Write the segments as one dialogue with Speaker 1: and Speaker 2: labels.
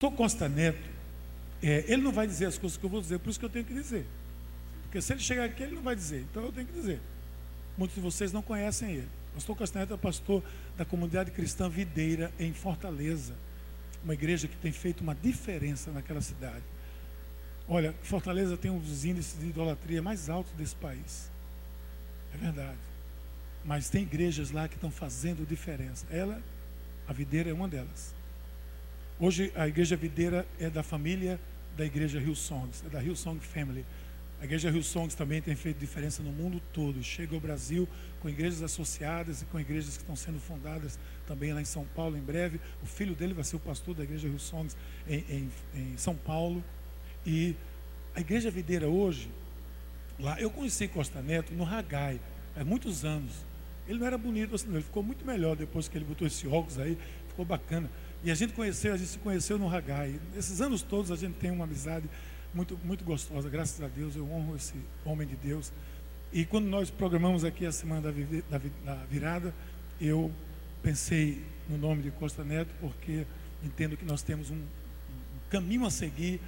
Speaker 1: Pastor Costa Neto, é, ele não vai dizer as coisas que eu vou dizer, por isso que eu tenho que dizer. Porque se ele chegar aqui, ele não vai dizer, então eu tenho que dizer. Muitos de vocês não conhecem ele. Pastor Costa Neto é pastor da comunidade cristã Videira, em Fortaleza. Uma igreja que tem feito uma diferença naquela cidade. Olha, Fortaleza tem um dos índices de idolatria mais altos desse país. É verdade. Mas tem igrejas lá que estão fazendo diferença. Ela, a videira, é uma delas. Hoje a igreja videira é da família da igreja Rio Songs, é da Rio Song Family. A igreja Rio Songs também tem feito diferença no mundo todo. Chega ao Brasil com igrejas associadas e com igrejas que estão sendo fundadas também lá em São Paulo em breve. O filho dele vai ser o pastor da igreja Rio Songs em, em, em São Paulo. E a igreja videira hoje, lá, eu conheci Costa Neto no Ragai, há muitos anos. Ele não era bonito assim, ele ficou muito melhor depois que ele botou esse óculos aí, ficou bacana. E a gente conheceu, a gente se conheceu no Ragai. Nesses anos todos a gente tem uma amizade muito, muito gostosa, graças a Deus, eu honro esse homem de Deus. E quando nós programamos aqui a semana da, da, da virada, eu pensei no nome de Costa Neto, porque entendo que nós temos um, um caminho a seguir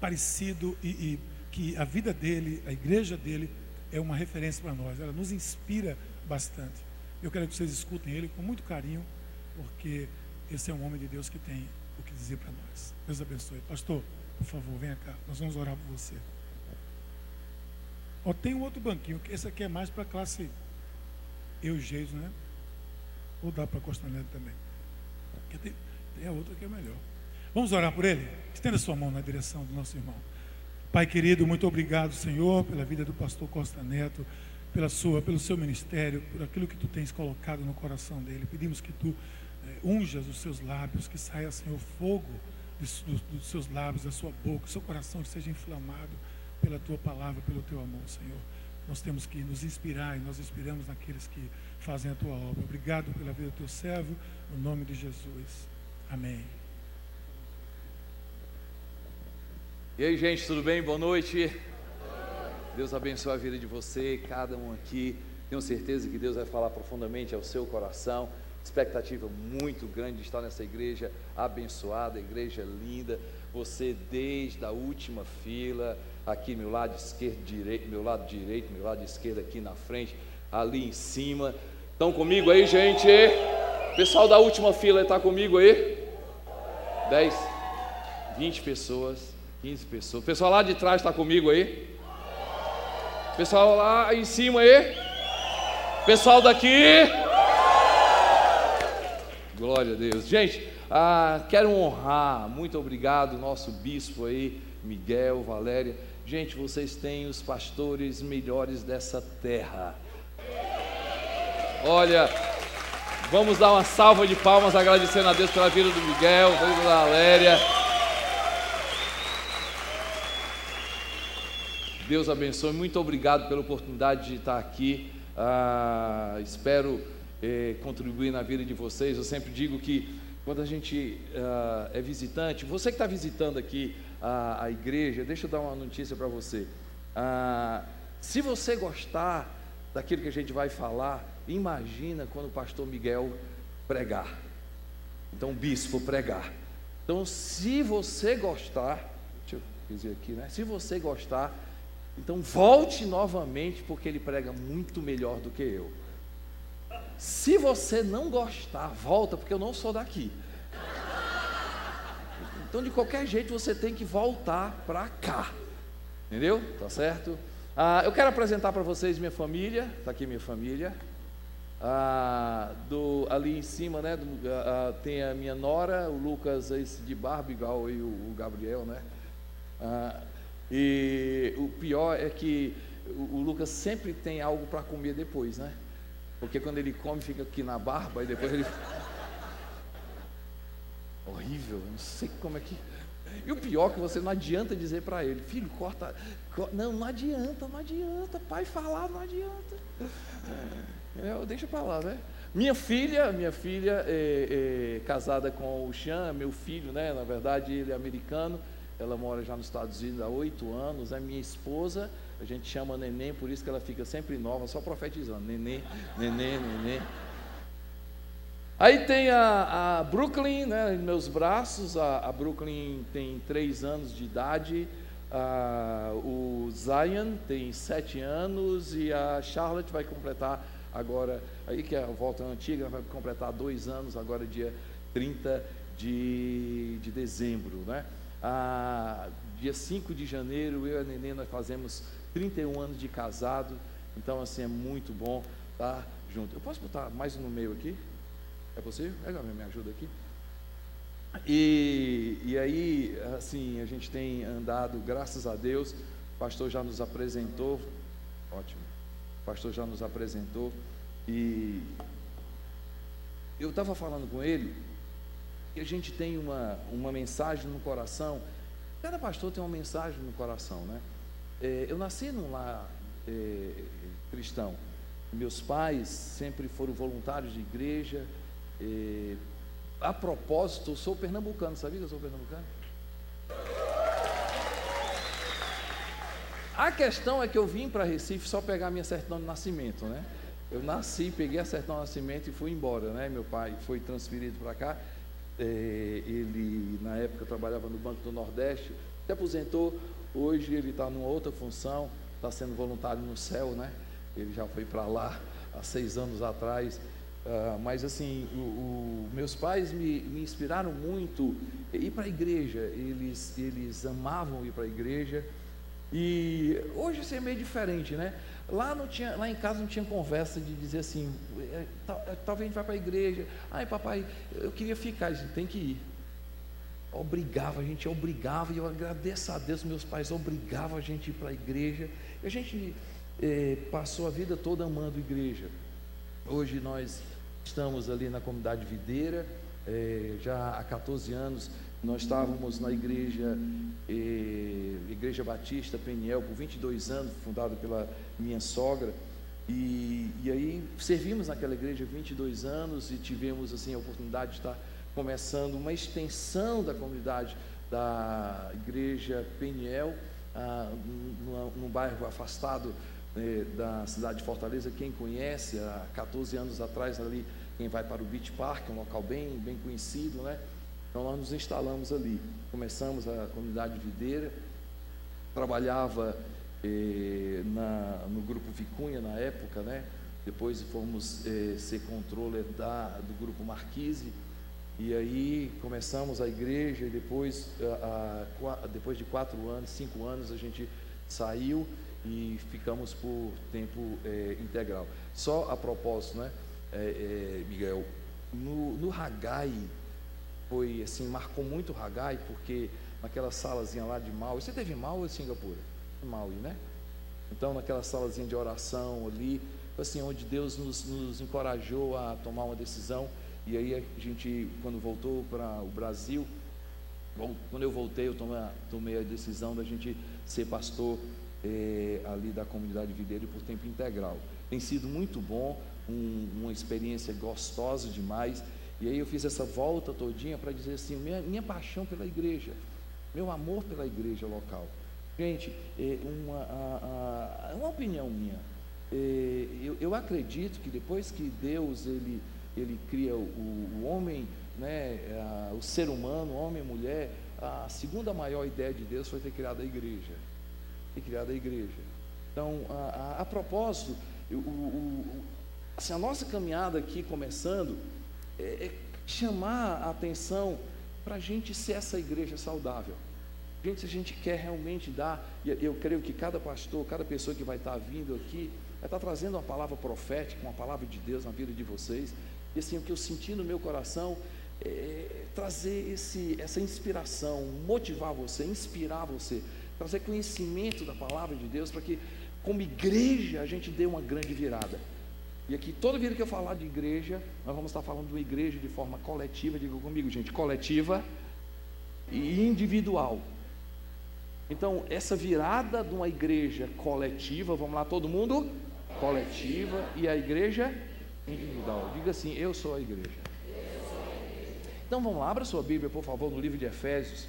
Speaker 1: parecido e, e que a vida dele, a igreja dele, é uma referência para nós. Ela nos inspira bastante. Eu quero que vocês escutem ele com muito carinho, porque esse é um homem de Deus que tem o que dizer para nós. Deus abençoe. Pastor, por favor, venha cá. Nós vamos orar por você. Ó, tem um outro banquinho, esse aqui é mais para classe Eugênio, né? Ou dá para Costa Neto também. Tem, tem a outra que é melhor. Vamos orar por ele? Estenda sua mão na direção do nosso irmão. Pai querido, muito obrigado, Senhor, pela vida do pastor Costa Neto, pela sua, pelo seu ministério, por aquilo que tu tens colocado no coração dele. Pedimos que tu unjas os seus lábios, que saia, Senhor, fogo dos, dos, seus lábios, da sua boca, seu coração seja inflamado pela tua palavra, pelo teu amor, Senhor. Nós temos que nos inspirar e nós inspiramos naqueles que fazem a tua obra. Obrigado pela vida do teu servo, no nome de Jesus. Amém.
Speaker 2: E aí, gente, tudo bem? Boa noite. Deus abençoe a vida de você, cada um aqui. Tenho certeza que Deus vai falar profundamente ao seu coração. Expectativa muito grande de estar nessa igreja abençoada, igreja linda. Você desde a última fila, aqui meu lado esquerdo, direito, meu lado direito, meu lado esquerdo aqui na frente, ali em cima. Estão comigo aí, gente? Pessoal da última fila está comigo aí? 10, 20 pessoas. 15 pessoas. Pessoal lá de trás está comigo aí? Pessoal lá em cima aí? Pessoal daqui? Glória a Deus. Gente, ah, quero honrar, muito obrigado, nosso bispo aí, Miguel, Valéria. Gente, vocês têm os pastores melhores dessa terra. Olha, vamos dar uma salva de palmas agradecendo a Deus pela vida do Miguel, da Valéria. Deus abençoe. Muito obrigado pela oportunidade de estar aqui. Ah, espero eh, contribuir na vida de vocês. Eu sempre digo que quando a gente ah, é visitante, você que está visitando aqui a, igreja, deixa eu dar uma notícia para você. Ah, se você gostar daquilo que a gente vai falar, imagina quando o pastor Miguel pregar. Então, o bispo pregar. Então, se você gostar, deixa eu dizer aqui, né? Se você gostar, então volte novamente, porque ele prega muito melhor do que eu. Se você não gostar, volta, porque eu não sou daqui. Então, de qualquer jeito, você tem que voltar para cá. Entendeu? Tá certo? Ah, eu quero apresentar para vocês minha família. Está aqui minha família. Ah, do, ali em cima, né? Do, ah, tem a minha nora, o Lucas, esse de barba, igual e o, o Gabriel, né? Ah, e o pior é que o, o Lucas sempre tem algo para comer depois, né? Porque quando ele come, fica aqui na barba e depois ele. Horrível, não sei como é que. E o pior é que você não adianta dizer para ele, filho, corta. Não, não adianta, não adianta. Pai falar, não adianta. É, deixa para lá, né? Minha filha, minha filha é, é, casada com o Xan, meu filho, né? Na verdade, ele é americano. Ela mora já nos Estados Unidos há oito anos. É minha esposa. A gente chama neném, por isso que ela fica sempre nova, só profetizando. Nenê, nenê, nenê. Aí tem a, a Brooklyn, né, meus braços. A, a, Brooklyn tem três anos de idade. A, o Zion tem sete anos e a Charlotte vai completar agora, aí que é a volta antiga, vai completar dois anos, agora dia 30 de, de dezembro, né? Ah, dia 5 de janeiro, eu e a Nenê, nós fazemos 31 anos de casado, então assim, é muito bom estar junto. Eu posso botar mais no meio aqui? É possível? Legal, me ajuda aqui. E, e aí, assim, a gente tem andado, graças a Deus, o pastor já nos apresentou, ótimo, o pastor já nos apresentou, e eu estava falando com ele, que a gente tem uma, uma mensagem no coração, cada pastor tem uma mensagem no coração, né? É, eu nasci num lar é, cristão, meus pais sempre foram voluntários de igreja, é, a propósito, eu sou pernambucano, sabia que eu sou pernambucano? A questão é que eu vim para Recife só pegar minha certidão de nascimento, né? Eu nasci, peguei a certidão de nascimento e fui embora, né? Meu pai foi transferido para cá. É, ele, na época, trabalhava no Banco do Nordeste, se aposentou. Hoje ele está numa outra função, está sendo voluntário no céu, né? Ele já foi para lá há seis anos atrás. Uh, mas assim, o, o, meus pais me, me inspiraram muito ir para a igreja. Eles, eles amavam ir para a igreja. E hoje isso é meio diferente, né? Lá, não tinha, lá em casa não tinha conversa de dizer assim, é, é, talvez a gente vá para a igreja. Ai, papai, eu queria ficar. A gente tem que ir. Obrigava, a gente obrigava, e eu agradeço a Deus, meus pais obrigavam a gente a ir para a igreja. E a gente eh, passou a vida toda amando a igreja. Hoje nós estamos ali na comunidade videira, é, já há 14 anos nós estávamos na igreja, é, Igreja Batista Peniel, por 22 anos, fundada pela minha sogra, e, e aí servimos naquela igreja 22 anos e tivemos assim a oportunidade de estar começando uma extensão da comunidade da igreja Peniel, ah, num, bairro afastado né, da cidade de Fortaleza, quem conhece, há 14 anos atrás ali, quem vai para o Beach Park, um local bem, bem conhecido, né? Então nós nos instalamos ali, começamos a comunidade videira, trabalhava eh, na, no grupo Vicunha na época, né? Depois fomos eh, ser controller da, do grupo Marquise, e aí começamos a igreja, e depois, a, a, depois de quatro anos, cinco anos, a gente saiu e ficamos por tempo é, integral. Só a propósito, né, é, é, Miguel, no, no Hagai, foi assim, marcou muito o Hagai, porque naquela salazinha lá de Maui, você teve Maui ou Singapura? Maui, né? Então, naquela salazinha de oração ali, assim, onde Deus nos, nos encorajou a tomar uma decisão, e aí a gente, quando voltou para o Brasil, bom, quando eu voltei, eu tomei, tomei a decisão da gente ser pastor é, ali da comunidade videira por tempo integral. Tem sido muito bom, um, uma experiência gostosa demais. E aí eu fiz essa volta todinha para dizer assim, minha, minha paixão pela igreja, meu amor pela igreja local. Gente, é uma, a, a, uma opinião minha. É, eu, eu, acredito que depois que Deus ele, ele cria o, o homem, né, a, o ser humano, homem e mulher, a segunda maior ideia de Deus foi ter criado a igreja e criada a igreja. Então, a, a, a propósito, o, o, assim, a nossa caminhada aqui começando é, é chamar a atenção para a gente ser essa igreja saudável. Gente, se a gente quer realmente dar, e eu creio que cada pastor, cada pessoa que vai estar vindo aqui, vai estar trazendo uma palavra profética, uma palavra de Deus na vida de vocês. E assim, o que eu senti no meu coração é trazer esse, essa inspiração, motivar você, inspirar você trazer conhecimento da palavra de Deus, para que, como igreja, a gente dê uma grande virada. E aqui, toda vida que eu falar de igreja, nós vamos estar falando de uma igreja de forma coletiva, diga comigo, gente, coletiva e individual. Então, essa virada de uma igreja coletiva, vamos lá, todo mundo? Coletiva e a igreja individual. Diga assim: Eu sou a igreja. Então vamos lá, abra sua Bíblia, por favor, no livro de Efésios.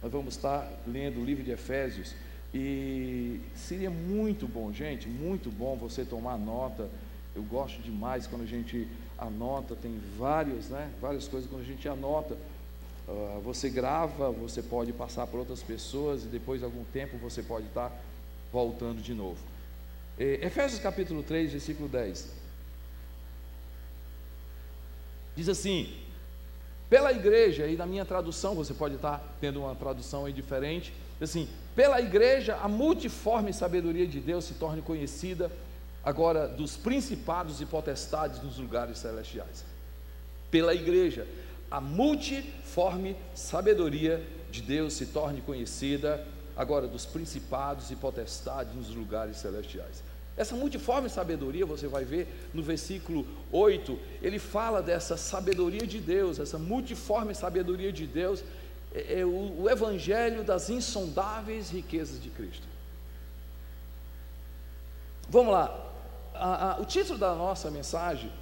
Speaker 2: Nós vamos estar lendo o livro de Efésios e seria muito bom, gente, muito bom você tomar nota. Eu gosto demais quando a gente anota, tem vários, né? Várias coisas quando a gente anota. Uh, você grava, você pode passar para outras pessoas e depois de algum tempo você pode estar voltando de novo. Efésios capítulo 3, versículo 10. Diz assim: pela igreja, e na minha tradução, você pode estar tendo uma tradução aí diferente, assim, pela igreja, a multiforme sabedoria de Deus se torne conhecida agora dos principados e potestades nos lugares celestiais. Pela igreja, a multiforme sabedoria de Deus se torne conhecida agora dos principados e potestades nos lugares celestiais. Essa multiforme sabedoria, você vai ver no versículo 8, ele fala dessa sabedoria de Deus, essa multiforme sabedoria de Deus, é, é o, o evangelho das insondáveis riquezas de Cristo. Vamos lá, a, a, o título da nossa mensagem,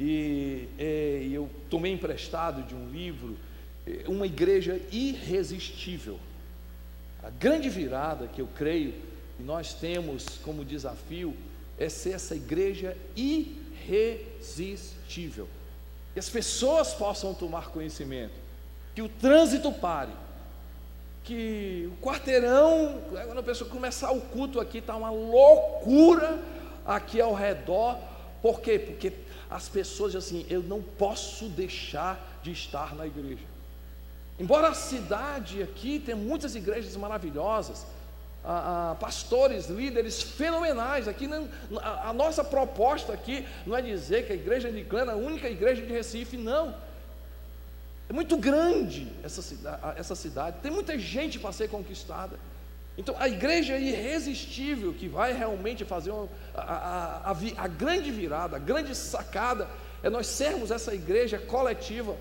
Speaker 2: e, é, eu tomei emprestado de um livro, é, Uma Igreja Irresistível. A grande virada que eu creio nós temos como desafio é ser essa igreja irresistível. Que as pessoas possam tomar conhecimento, que o trânsito pare, que o quarteirão, quando a pessoa começar o culto aqui, está uma loucura aqui ao redor. Por quê? Porque as pessoas dizem assim: eu não posso deixar de estar na igreja. Embora a cidade aqui tenha muitas igrejas maravilhosas, pastores, líderes fenomenais. Aqui não, a, a, nossa proposta aqui não é dizer que a igreja anglicana é a única igreja de Recife, não. É muito grande essa cidade, essa cidade. tem muita gente para ser conquistada. Então a igreja irresistível que vai realmente fazer uma, a, a grande virada, a grande sacada, é nós sermos essa igreja coletiva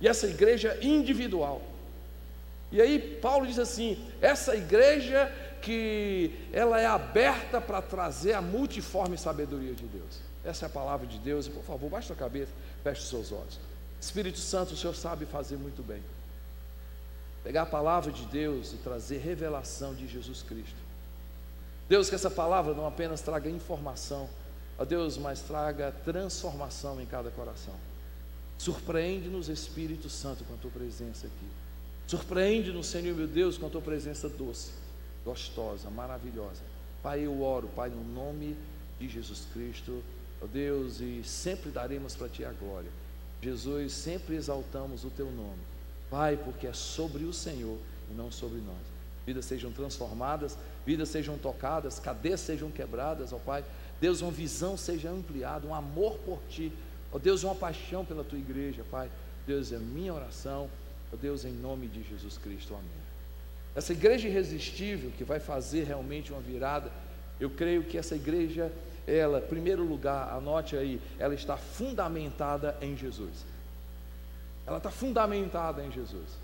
Speaker 2: e essa igreja individual. E aí Paulo diz assim: essa igreja que ela é aberta para trazer a multiforme sabedoria de Deus. Essa é a palavra de Deus. Por favor, baixe a cabeça, feche os seus olhos. Espírito Santo, o Senhor sabe fazer muito bem. Pegar a palavra de Deus e trazer revelação de Jesus Cristo. Deus, que essa palavra não apenas traga informação, ó Deus, mas traga transformação em cada coração. Surpreende-nos, Espírito Santo, com a tua presença aqui. Surpreende-nos, Senhor meu Deus, com a tua presença doce gostosa, maravilhosa. Pai, eu oro, Pai, no nome de Jesus Cristo, ó Deus, e sempre daremos para Ti a glória. Jesus, sempre exaltamos o Teu nome. Pai, porque é sobre o Senhor e não sobre nós. Vidas sejam transformadas, vidas sejam tocadas, cadeias sejam quebradas, ó Pai. Deus, uma visão seja ampliada, um amor por Ti. Ó Deus, uma paixão pela Tua igreja, Pai. Deus, é minha oração. Ó Deus, em nome de Jesus Cristo. Amém. Essa igreja irresistível que vai fazer realmente uma virada, eu creio que essa igreja, ela, primeiro lugar, anote aí, ela está fundamentada em Jesus. Ela está fundamentada em Jesus.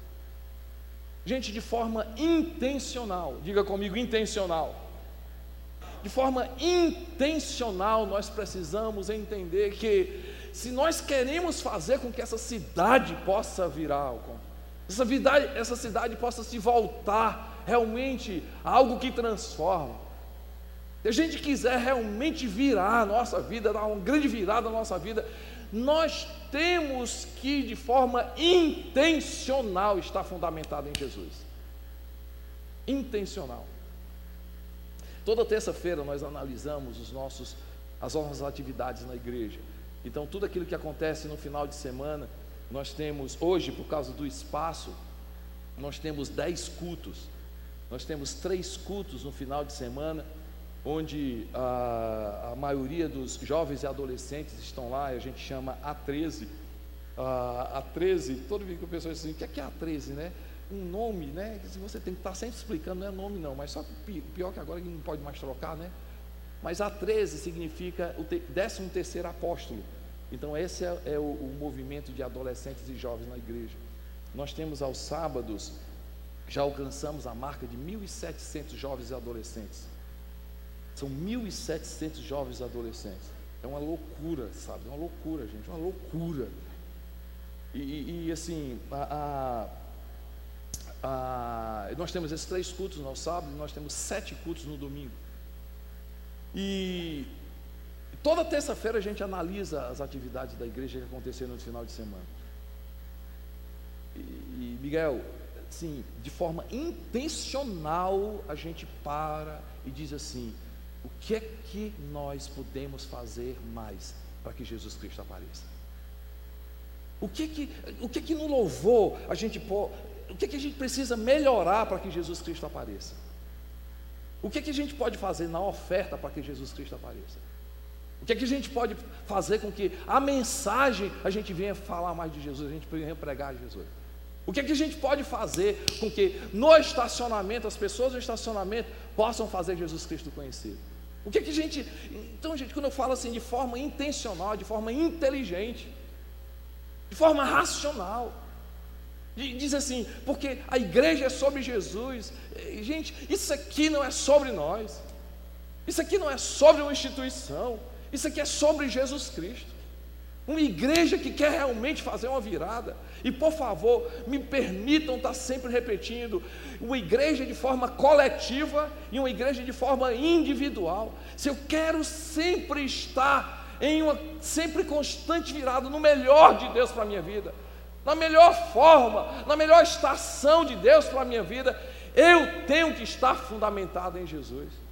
Speaker 2: Gente, de forma intencional, diga comigo, intencional. De forma intencional, nós precisamos entender que, se nós queremos fazer com que essa cidade possa virar ao essa, essa cidade possa se voltar realmente a algo que transforma. Se a gente quiser realmente virar a nossa vida, dar uma grande virada na nossa vida, nós temos que, de forma intencional, estar fundamentado em Jesus. Intencional. Toda terça-feira nós analisamos os nossos, as nossas atividades na igreja. Então, tudo aquilo que acontece no final de semana, nós temos, hoje, por causa do espaço, nós temos dez cultos. Nós temos três cultos no final de semana, onde a, a maioria dos jovens e adolescentes estão lá, a gente chama A13. A, A13, todo mundo que o pessoal diz assim, o que é, que é A13, né? Um nome, né? Que você tem que estar sempre explicando, não é nome não, mas só que pior que agora que não pode mais trocar, né? Mas A13 significa o 13 terceiro apóstolo. Então, esse é, é o, o movimento de adolescentes e jovens na igreja. Nós temos aos sábados, já alcançamos a marca de 1.700 jovens e adolescentes. São 1.700 jovens e adolescentes. É uma loucura, sabe? É uma loucura, gente, uma loucura. E, e, assim, a, a, a, nós temos esses três cultos no sábado, nós temos sete cultos no domingo. E Toda terça-feira a gente analisa as atividades da igreja que aconteceram no final de semana. E, e Miguel, sim, de forma intencional a gente para e diz assim: o que é que nós podemos fazer mais para que Jesus Cristo apareça? O que é que, o que, é que no louvor a gente pode, o que, é que a gente precisa melhorar para que Jesus Cristo apareça? O que, é que a gente pode fazer na oferta para que Jesus Cristo apareça? O que, é que a gente pode fazer com que a mensagem a gente venha falar mais de Jesus, a gente venha pregar Jesus? O que, é que a gente pode fazer com que no estacionamento, as pessoas no estacionamento possam fazer Jesus Cristo conhecido? O que, é que a gente. Então, gente, quando eu falo assim de forma intencional, de forma inteligente, de forma racional, diz assim, porque a igreja é sobre Jesus. Gente, isso aqui não é sobre nós, isso aqui não é sobre uma instituição, isso aqui é sobre Jesus Cristo. Uma igreja que quer realmente fazer uma virada. E por favor, me permitam estar sempre repetindo: uma igreja de forma coletiva e uma igreja de forma individual. Se eu quero sempre estar em uma sempre constante virada no melhor de Deus para a minha vida, na melhor forma, na melhor estação de Deus para a minha vida, eu tenho que estar fundamentado em Jesus.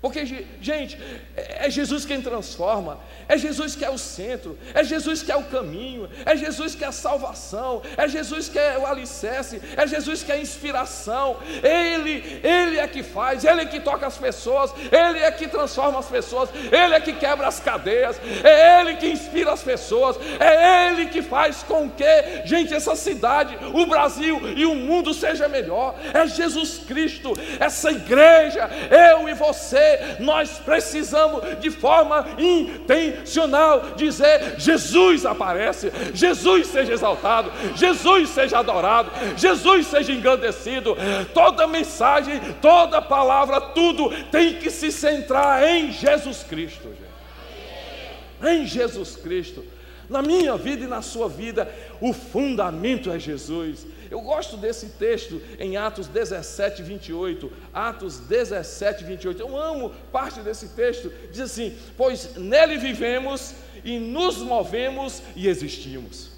Speaker 2: Porque, gente, é Jesus quem transforma, é Jesus que é o centro, é Jesus que é o caminho, é Jesus que é a salvação, é Jesus que é o alicerce, é Jesus que é a inspiração. Ele, Ele é que faz, Ele é que toca as pessoas, Ele é que transforma as pessoas, Ele é que quebra as cadeias, é Ele que inspira as pessoas, é Ele que faz com que, gente, essa cidade, o Brasil e o mundo seja melhor. É Jesus Cristo, essa igreja, eu e você nós precisamos de forma intencional dizer: Jesus aparece, Jesus seja exaltado, Jesus seja adorado, Jesus seja engrandecido. Toda mensagem, toda palavra, tudo tem que se centrar em Jesus Cristo, gente. Em Jesus Cristo. Na minha vida e na sua vida, o fundamento é Jesus. Eu gosto desse texto em Atos 17, 28. Atos 17, 28. Eu amo parte desse texto. Diz assim: Pois nele vivemos e nos movemos e existimos.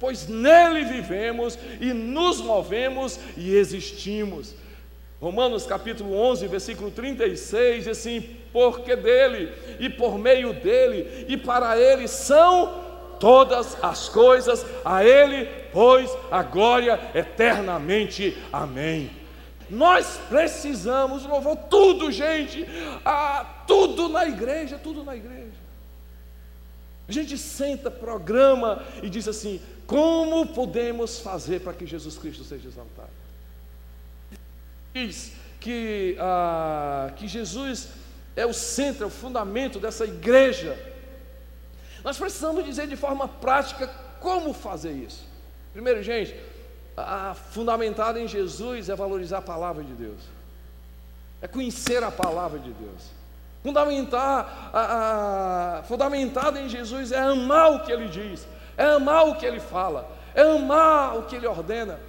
Speaker 2: Pois nele vivemos e nos movemos e existimos. Romanos capítulo 11, versículo 36, diz assim: Porque dele e por meio dele e para ele são todas as coisas, a Ele, pois a glória eternamente. Amém. Nós precisamos, louvor, tudo, gente, ah, tudo na igreja, tudo na igreja. A gente senta, programa e diz assim: como podemos fazer para que Jesus Cristo seja exaltado? Diz que, ah, que Jesus é o centro, é o fundamento dessa igreja nós precisamos dizer de forma prática como fazer isso. Primeiro, gente, a fundamentada em Jesus é valorizar a palavra de Deus, é conhecer a palavra de Deus. Fundamentar, a, a, fundamentado em Jesus é amar o que Ele diz, é amar o que Ele fala, é amar o que Ele ordena,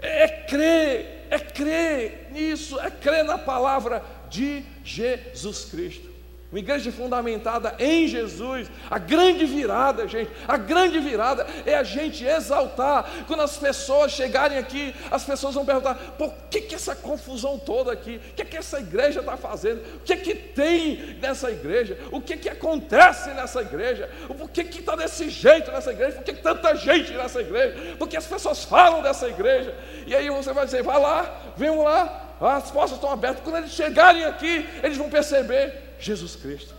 Speaker 2: é crer, é crer nisso, é crer na palavra de Jesus Cristo. Uma igreja fundamentada em Jesus. A grande virada, gente, a grande virada é a gente exaltar. Quando as pessoas chegarem aqui, as pessoas vão perguntar: por que, que essa confusão toda aqui? O que, que essa igreja está fazendo? O que, que tem nessa igreja? O que, que acontece nessa igreja? Por que está desse jeito nessa igreja? Por que, que tanta gente nessa igreja? Porque as pessoas falam dessa igreja. E aí você vai dizer: vai lá, vem lá, as portas estão abertas. Quando eles chegarem aqui, eles vão perceber Jesus Cristo.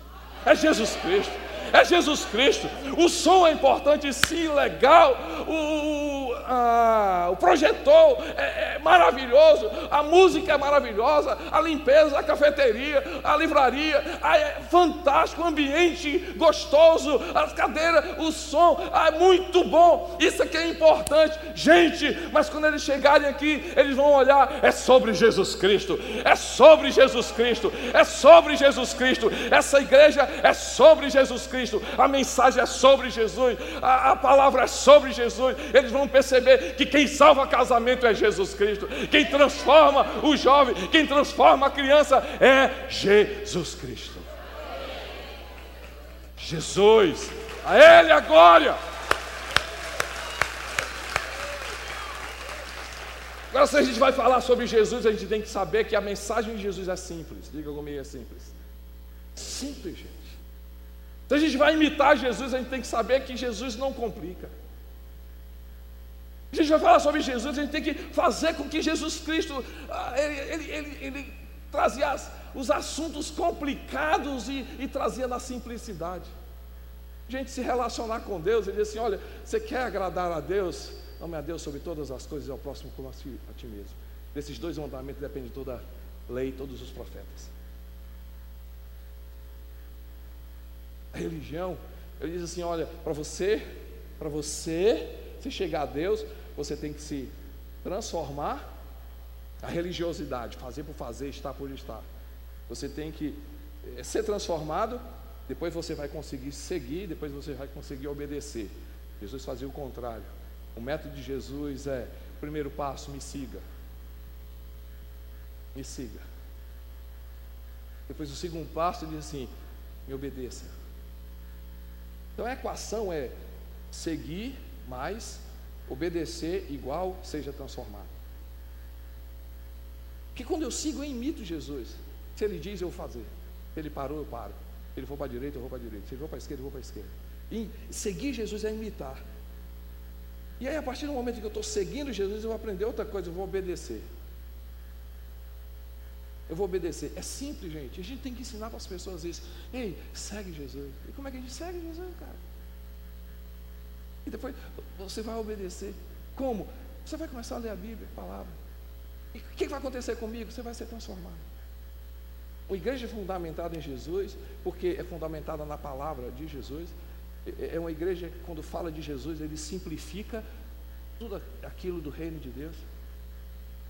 Speaker 2: É Jesus Cristo. É Jesus Cristo. O som é importante, sim, legal. O, a, o projetor é, é, maravilhoso. A música é maravilhosa. A limpeza, a cafeteria, a livraria. é fantástico. O ambiente gostoso. As cadeiras, o som. é muito bom. Isso aqui é importante. Gente, mas quando eles chegarem aqui, eles vão olhar. É sobre Jesus Cristo. É sobre Jesus Cristo. É sobre Jesus Cristo. Essa igreja é sobre Jesus Cristo. Cristo, a mensagem é sobre Jesus, a, a palavra é sobre Jesus. Eles vão perceber que quem salva casamento é Jesus Cristo, quem transforma o jovem, quem transforma a criança é Jesus Cristo. Jesus. A Ele a glória. Agora, se a gente vai falar sobre Jesus, a gente tem que saber que a mensagem de Jesus é simples. Diga comigo, é simples. Simples, gente. Se a gente vai imitar Jesus, a gente tem que saber que Jesus não complica. A gente vai falar sobre Jesus, a gente tem que fazer com que Jesus Cristo, ah, ele, ele, ele, ele trazia as, os assuntos complicados e, e trazia na simplicidade. A gente se relacionar com Deus, ele diz assim: olha, você quer agradar a Deus? Ame a Deus sobre todas as coisas e ao próximo como a ti, a ti mesmo. Desses dois mandamentos depende toda a lei e todos os profetas. A religião, ele diz assim: olha, para você, para você se chegar a Deus, você tem que se transformar a religiosidade, fazer por fazer, estar por estar. Você tem que eh, ser transformado, depois você vai conseguir seguir, depois você vai conseguir obedecer. Jesus fazia o contrário. O método de Jesus é: primeiro passo, me siga. Me siga. Depois o segundo passo, ele diz assim: me obedeça. Então a equação é seguir mais Obedecer igual seja transformado. Porque quando eu sigo, eu imito Jesus. Se ele diz, eu vou fazer. Ele parou, eu paro. Ele for para a direita, eu vou para a direita. Se ele for para a esquerda, eu vou para a esquerda. E seguir Jesus é imitar. E aí, a partir do momento que eu estou seguindo Jesus, eu vou aprender outra coisa, eu vou obedecer. Eu vou obedecer. É simples, gente. A gente tem que ensinar para as pessoas isso. Ei, segue Jesus. E como é que a gente segue Jesus, cara? E depois você vai obedecer. Como? Você vai começar a ler a Bíblia, a palavra. E o que vai acontecer comigo? Você vai ser transformado. A igreja é fundamentada em Jesus, porque é fundamentada na palavra de Jesus. É, é uma igreja que, quando fala de Jesus, ele simplifica tudo aquilo do reino de Deus.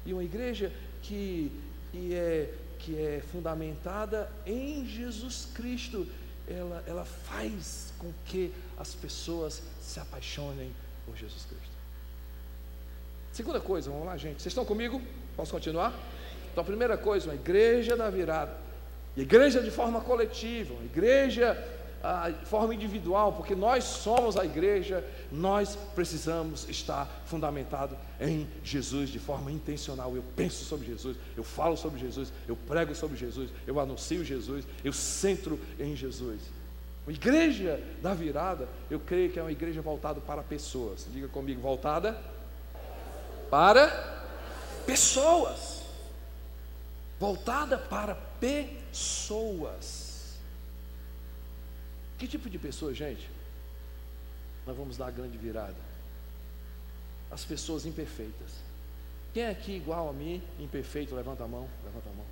Speaker 2: E uma igreja que, que, é, que é fundamentada em Jesus Cristo, ela, ela faz com que as pessoas se apaixonem por Jesus Cristo. Segunda coisa, vamos lá, gente. Vocês estão comigo? Posso continuar? Então, a primeira coisa, uma igreja da virada. Igreja de forma coletiva, uma igreja de forma individual, porque nós somos a igreja, nós precisamos estar fundamentado em Jesus de forma intencional. Eu penso sobre Jesus, eu falo sobre Jesus, eu prego sobre Jesus, eu anuncio Jesus, eu centro em Jesus. A igreja da virada, eu creio que é uma igreja voltada para pessoas. Diga comigo, voltada para pessoas. Voltada para pessoas. Que tipo de pessoas, gente? Nós vamos dar a grande virada. As pessoas imperfeitas. Quem é aqui igual a mim, imperfeito, levanta a mão, levanta a mão.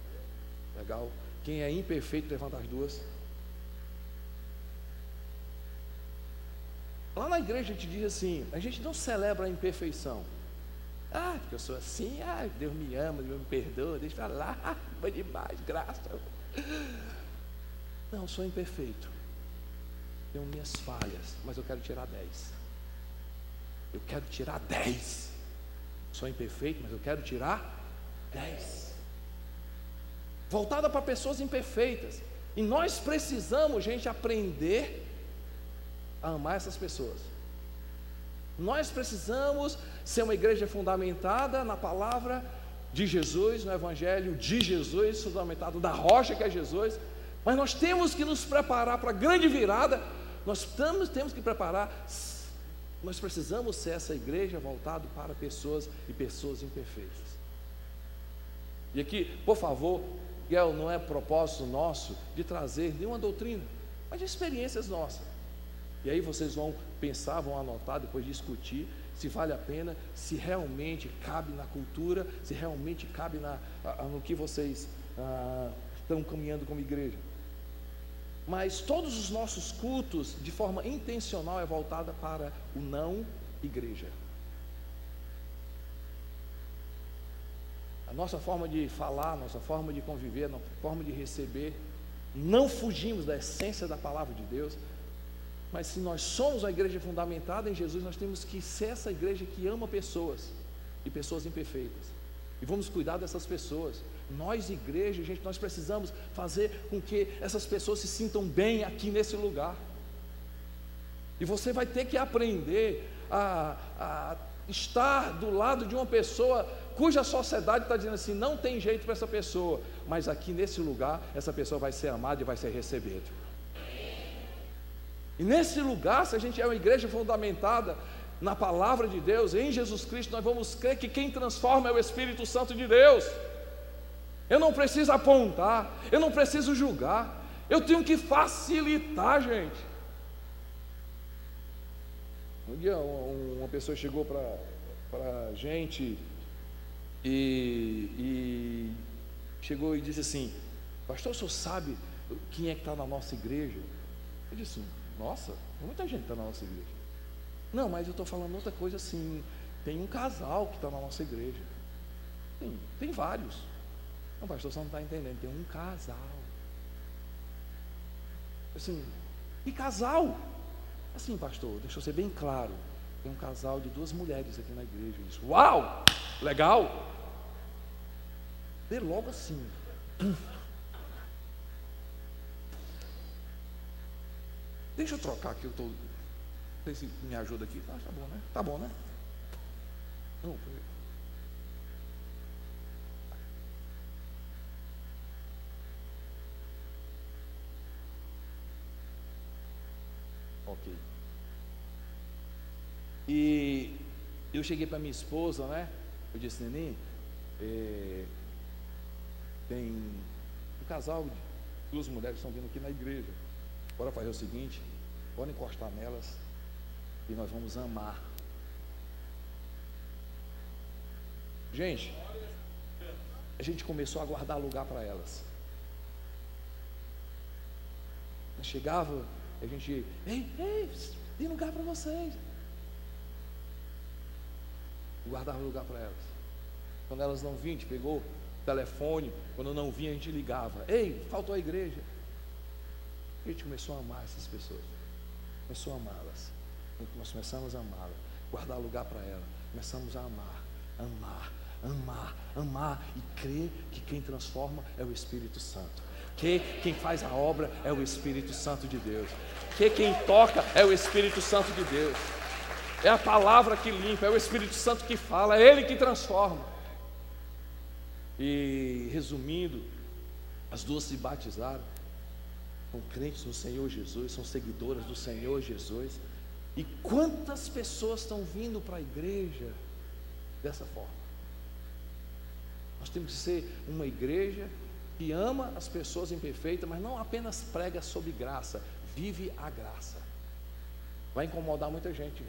Speaker 2: Legal. Quem é imperfeito, levanta as duas. Lá na igreja a gente diz assim: a gente não celebra a imperfeição. Ah, porque eu sou assim, ah, Deus me ama, Deus me perdoa, deixa lá, vai demais, graça. Não, eu sou imperfeito. Tenho minhas falhas, mas eu quero tirar dez. Eu quero tirar dez. Sou imperfeito, mas eu quero tirar dez. Voltada para pessoas imperfeitas. E nós precisamos, gente, aprender a amar essas pessoas. Nós precisamos ser uma igreja fundamentada na palavra de Jesus, no Evangelho de Jesus, fundamentado da rocha que é Jesus. Mas nós temos que nos preparar para a grande virada. Nós temos, temos que preparar. Nós precisamos ser essa igreja voltada para pessoas e pessoas imperfeitas. E aqui, por favor, Guel, não é propósito nosso de trazer nenhuma doutrina, mas de experiências nossas. E aí vocês vão pensar, vão anotar, depois discutir se vale a pena, se realmente cabe na cultura, se realmente cabe na, no que vocês ah, estão caminhando como igreja. Mas todos os nossos cultos, de forma intencional, é voltada para o não igreja. A nossa forma de falar, a nossa forma de conviver, nossa forma de receber, não fugimos da essência da palavra de Deus, mas se nós somos uma igreja fundamentada em Jesus, nós temos que ser essa igreja que ama pessoas e pessoas imperfeitas. E vamos cuidar dessas pessoas. Nós, igreja, gente, nós precisamos fazer com que essas pessoas se sintam bem aqui nesse lugar. E você vai ter que aprender a, a estar do lado de uma pessoa cuja sociedade está dizendo assim: não tem jeito para essa pessoa, mas aqui nesse lugar, essa pessoa vai ser amada e vai ser recebida. E nesse lugar, se a gente é uma igreja fundamentada na palavra de Deus, em Jesus Cristo, nós vamos crer que quem transforma é o Espírito Santo de Deus. Eu não preciso apontar, eu não preciso julgar, eu tenho que facilitar, gente. Um dia uma pessoa chegou para a gente e, e, chegou e disse assim, pastor, o senhor sabe quem é que está na nossa igreja? Eu disse, nossa, muita gente está na nossa igreja. Não, mas eu estou falando outra coisa assim. Tem um casal que está na nossa igreja. Tem, tem vários. Não, pastor, você não está entendendo. Tem um casal. Assim, e casal? Assim, pastor, deixa eu ser bem claro. Tem um casal de duas mulheres aqui na igreja. Disse, uau! Legal? Dê logo assim. Deixa eu trocar aqui, eu estou. Não sei se me ajuda aqui. Ah, tá bom, né? Tá bom, né? Não, Ok. E eu cheguei para minha esposa, né? Eu disse, Neném, é, tem um casal duas mulheres que estão vindo aqui na igreja. Bora fazer o seguinte, bora encostar nelas e nós vamos amar. Gente, a gente começou a guardar lugar para elas. Chegava, a gente, ei, ei, tem lugar para vocês. Guardava lugar para elas. Quando elas não vinham, a gente pegou o telefone. Quando não vinha, a gente ligava. Ei, faltou a igreja. A gente começou a amar essas pessoas. Começou a amá-las. Nós começamos a amá-las. Guardar lugar para elas. Começamos a amar, amar, amar, amar e crer que quem transforma é o Espírito Santo. Que quem faz a obra é o Espírito Santo de Deus. Que quem toca é o Espírito Santo de Deus. É a palavra que limpa, é o Espírito Santo que fala, é Ele que transforma. E resumindo, as duas se batizaram, são crentes no Senhor Jesus, são seguidoras do Senhor Jesus. E quantas pessoas estão vindo para a igreja dessa forma? Nós temos que ser uma igreja que ama as pessoas imperfeitas, mas não apenas prega sobre graça, vive a graça. Vai incomodar muita gente.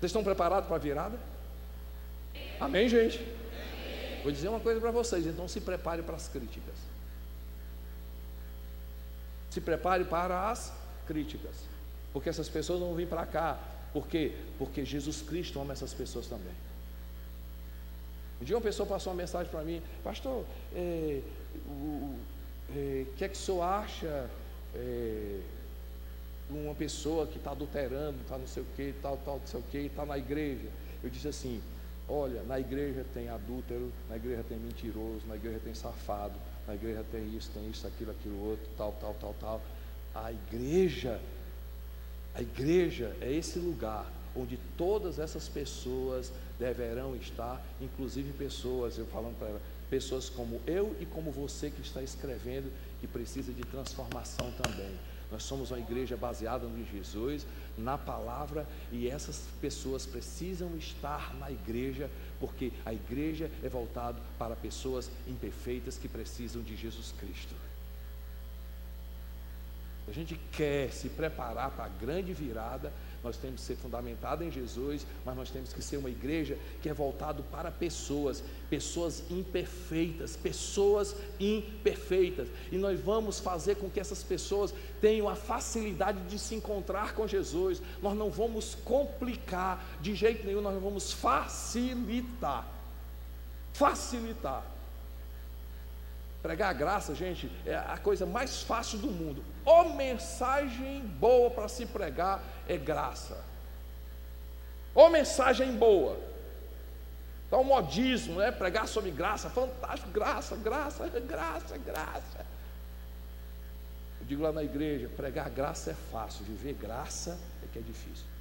Speaker 2: Vocês estão preparados para a virada? Amém, gente? Vou dizer uma coisa para vocês, então se prepare para as críticas. Se prepare para as críticas. Porque essas pessoas vão vir para cá. Por quê? Porque Jesus Cristo ama essas pessoas também. Um dia uma pessoa passou uma mensagem para mim, pastor, é, o é, que é que o senhor acha é, uma pessoa que está adulterando, está não sei o que, tal, tal, não sei o que, está na igreja. Eu disse assim, olha, na igreja tem adúltero, na igreja tem mentiroso, na igreja tem safado, na igreja tem isso, tem isso, aquilo, aquilo outro, tal, tal, tal, tal. A igreja, a igreja é esse lugar onde todas essas pessoas deverão estar, inclusive pessoas, eu falando para ela, pessoas como eu e como você que está escrevendo, que precisa de transformação também. Nós somos uma igreja baseada no Jesus, na palavra, e essas pessoas precisam estar na igreja, porque a igreja é voltada para pessoas imperfeitas que precisam de Jesus Cristo. A gente quer se preparar para a grande virada, nós temos que ser fundamentado em Jesus, mas nós temos que ser uma igreja que é voltado para pessoas, pessoas imperfeitas, pessoas imperfeitas. E nós vamos fazer com que essas pessoas tenham a facilidade de se encontrar com Jesus. Nós não vamos complicar de jeito nenhum, nós vamos facilitar. Facilitar. Pregar a graça, gente, é a coisa mais fácil do mundo. Ó mensagem boa para se pregar é graça. Ó mensagem boa. Então, o modismo, né? Pregar sobre graça, fantástico, graça, graça, graça, graça. Eu digo lá na igreja: pregar graça é fácil, viver graça é que é difícil.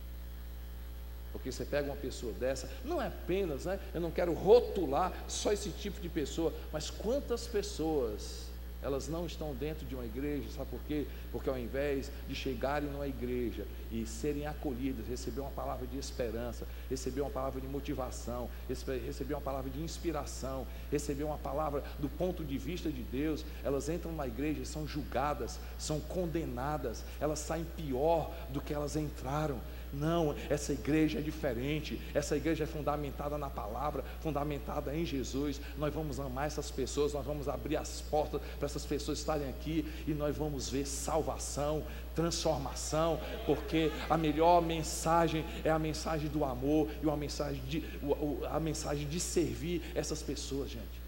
Speaker 2: Porque você pega uma pessoa dessa, não é apenas, né? Eu não quero rotular só esse tipo de pessoa, mas quantas pessoas elas não estão dentro de uma igreja, sabe por quê? Porque ao invés de chegarem numa igreja e serem acolhidas, receber uma palavra de esperança, receber uma palavra de motivação, receber uma palavra de inspiração, receber uma palavra do ponto de vista de Deus, elas entram na igreja são julgadas, são condenadas, elas saem pior do que elas entraram. Não, essa igreja é diferente. Essa igreja é fundamentada na palavra, fundamentada em Jesus. Nós vamos amar essas pessoas, nós vamos abrir as portas para essas pessoas estarem aqui e nós vamos ver salvação, transformação, porque a melhor mensagem é a mensagem do amor e uma mensagem de, a mensagem de servir essas pessoas, gente.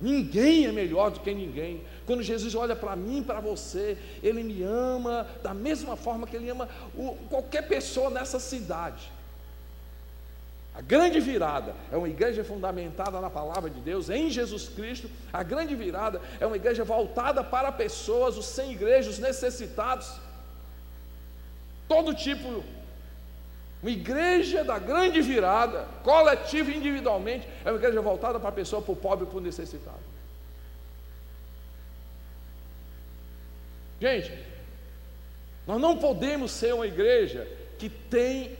Speaker 2: Ninguém é melhor do que ninguém. Quando Jesus olha para mim, para você, Ele me ama da mesma forma que Ele ama o, qualquer pessoa nessa cidade. A grande virada é uma igreja fundamentada na palavra de Deus, em Jesus Cristo. A grande virada é uma igreja voltada para pessoas, os sem igrejas, os necessitados. Todo tipo uma igreja da grande virada, coletiva e individualmente, é uma igreja voltada para a pessoa, para o pobre para o necessitado. Gente, nós não podemos ser uma igreja que tem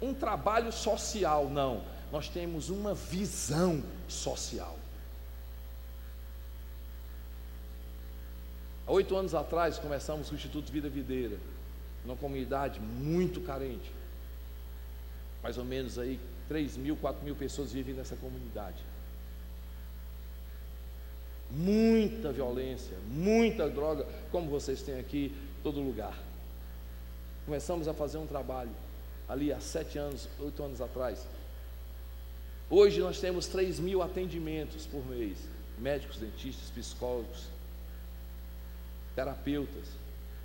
Speaker 2: um trabalho social, não. Nós temos uma visão social. Há oito anos atrás começamos o Instituto Vida Videira, numa comunidade muito carente mais ou menos aí 3 mil, 4 mil pessoas vivem nessa comunidade. Muita violência, muita droga, como vocês têm aqui, todo lugar. Começamos a fazer um trabalho ali há sete anos, oito anos atrás. Hoje nós temos 3 mil atendimentos por mês: médicos, dentistas, psicólogos, terapeutas.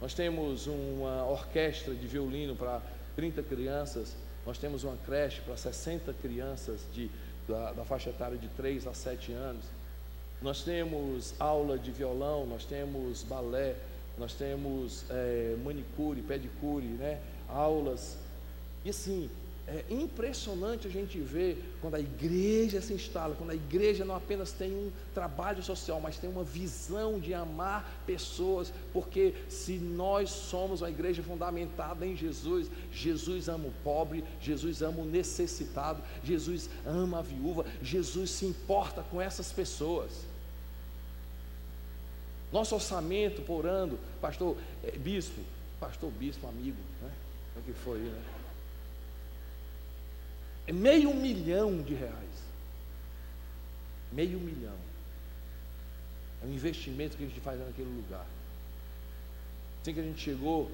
Speaker 2: Nós temos uma orquestra de violino para 30 crianças nós temos uma creche para 60 crianças de, da, da faixa etária de 3 a 7 anos. Nós temos aula de violão, nós temos balé, nós temos é, manicure, pedicure, né? aulas. E assim, é impressionante a gente ver quando a igreja se instala, quando a igreja não apenas tem um trabalho social, mas tem uma visão de amar pessoas, porque se nós somos uma igreja fundamentada em Jesus, Jesus ama o pobre, Jesus ama o necessitado, Jesus ama a viúva, Jesus se importa com essas pessoas. Nosso orçamento por ano, pastor é, bispo, pastor bispo, amigo, né? É o que foi, né? É meio milhão de reais. Meio milhão. É um investimento que a gente faz naquele lugar. Assim que a gente chegou,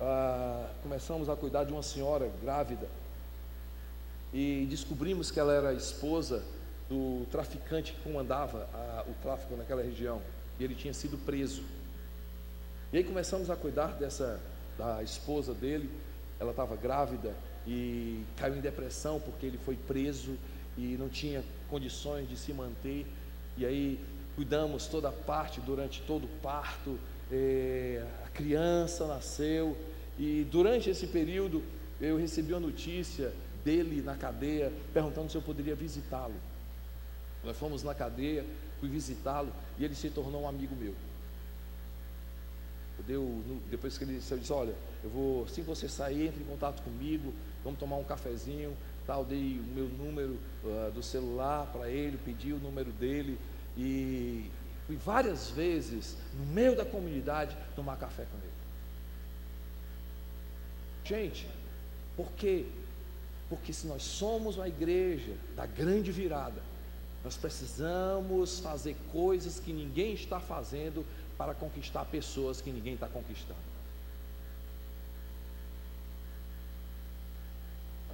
Speaker 2: ah, começamos a cuidar de uma senhora grávida e descobrimos que ela era esposa do traficante que comandava a, o tráfico naquela região e ele tinha sido preso. E aí começamos a cuidar dessa da esposa dele, ela estava grávida e caiu em depressão porque ele foi preso e não tinha condições de se manter. E aí cuidamos toda a parte durante todo o parto. É, a criança nasceu e durante esse período eu recebi a notícia dele na cadeia perguntando se eu poderia visitá-lo. Nós fomos na cadeia, fui visitá-lo e ele se tornou um amigo meu. Deu, depois que ele disse, eu disse, olha, eu vou, assim que você sair, entre em contato comigo, vamos tomar um cafezinho, tal, dei o meu número uh, do celular para ele, pedi o número dele e fui várias vezes no meio da comunidade tomar café com ele. Gente, por quê? Porque se nós somos uma igreja da grande virada, nós precisamos fazer coisas que ninguém está fazendo para conquistar pessoas que ninguém está conquistando.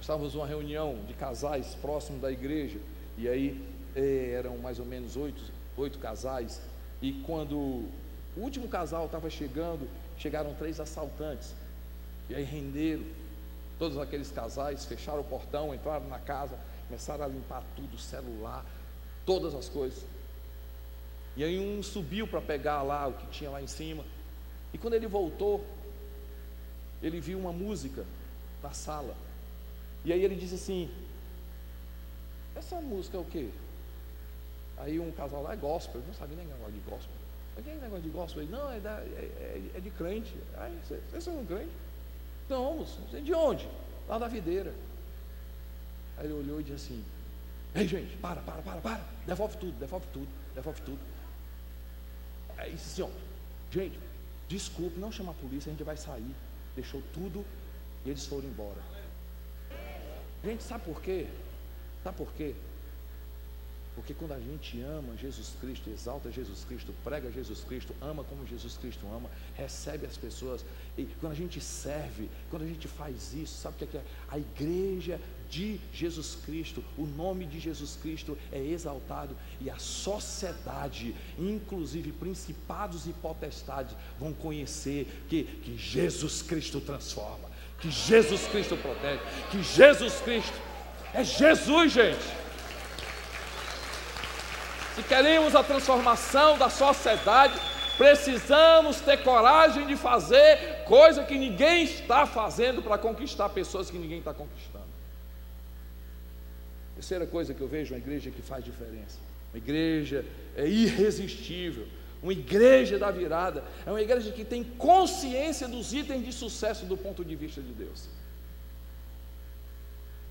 Speaker 2: Estávamos numa reunião de casais próximo da igreja, e aí eh, eram mais ou menos oito, oito casais, e quando o último casal estava chegando, chegaram três assaltantes, e aí renderam todos aqueles casais, fecharam o portão, entraram na casa, começaram a limpar tudo, celular, todas as coisas. E aí um subiu para pegar lá o que tinha lá em cima. E quando ele voltou, ele viu uma música na sala. E aí ele disse assim: Essa música é o quê? Aí um casal lá é gospel, eu não sabia nem negócio de gospel. Mas que é negócio de gospel? Ele, não, é, da, é, é, é de crente. Aí, vocês são um crente? Somos. De onde? Lá da videira. Aí ele olhou e disse assim: Ei, gente, para, para, para, para. Devolve tudo, devolve tudo, devolve tudo. Aí disse assim: ó, Gente, desculpe, não chama a polícia, a gente vai sair. Deixou tudo e eles foram embora. Gente, sabe por quê? Sabe por quê? Porque quando a gente ama Jesus Cristo, exalta Jesus Cristo, prega Jesus Cristo, ama como Jesus Cristo ama, recebe as pessoas, e quando a gente serve, quando a gente faz isso, sabe o que é? é? A igreja de Jesus Cristo, o nome de Jesus Cristo é exaltado e a sociedade, inclusive principados e potestades, vão conhecer que, que Jesus Cristo transforma, que Jesus Cristo protege, que Jesus Cristo é Jesus, gente. Se queremos a transformação da sociedade, precisamos ter coragem de fazer coisa que ninguém está fazendo para conquistar pessoas que ninguém está conquistando. Terceira coisa que eu vejo, uma igreja que faz diferença. Uma igreja é irresistível. Uma igreja da virada. É uma igreja que tem consciência dos itens de sucesso do ponto de vista de Deus.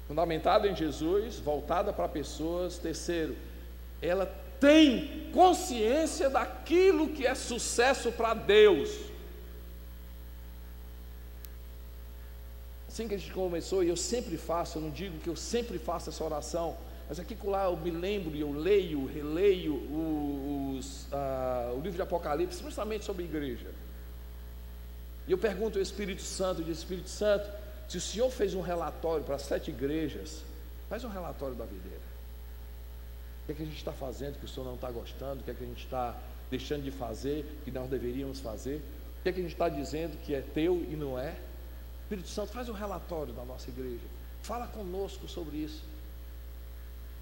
Speaker 2: Fundamentada em Jesus, voltada para pessoas. Terceiro, ela tem consciência daquilo que é sucesso para Deus. Assim que a gente começou, e eu sempre faço, eu não digo que eu sempre faço essa oração, mas aqui lá eu me lembro e eu leio, releio os, uh, o livro de Apocalipse, principalmente sobre a igreja. E eu pergunto ao Espírito Santo, de Espírito Santo, se o Senhor fez um relatório para sete igrejas, faz um relatório da videira. O que, é que a gente está fazendo que o Senhor não está gostando? O que é que a gente está deixando de fazer que nós deveríamos fazer? O que é que a gente está dizendo que é teu e não é? Espírito Santo, faz um relatório da nossa igreja. Fala conosco sobre isso.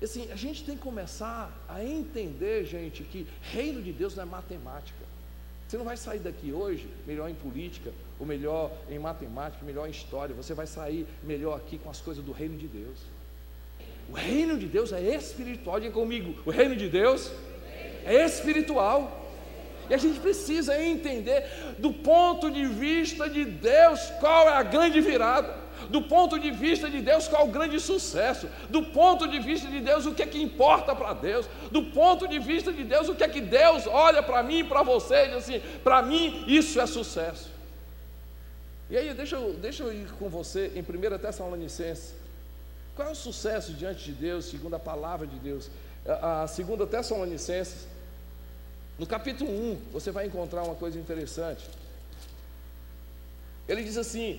Speaker 2: Assim, a gente tem que começar a entender, gente, que reino de Deus não é matemática. Você não vai sair daqui hoje melhor em política, ou melhor em matemática, melhor em história. Você vai sair melhor aqui com as coisas do reino de Deus. O reino de Deus é espiritual. Diga comigo: o reino de Deus é espiritual. E a gente precisa entender, do ponto de vista de Deus, qual é a grande virada. Do ponto de vista de Deus, qual o grande sucesso. Do ponto de vista de Deus, o que é que importa para Deus. Do ponto de vista de Deus, o que é que Deus olha para mim e para você e diz assim: para mim isso é sucesso. E aí, deixa eu, deixa eu ir com você em 1 Tessalonicenses qual é o sucesso diante de Deus, segundo a palavra de Deus? A, a segunda Tessalonicenses, no capítulo 1, você vai encontrar uma coisa interessante. Ele diz assim,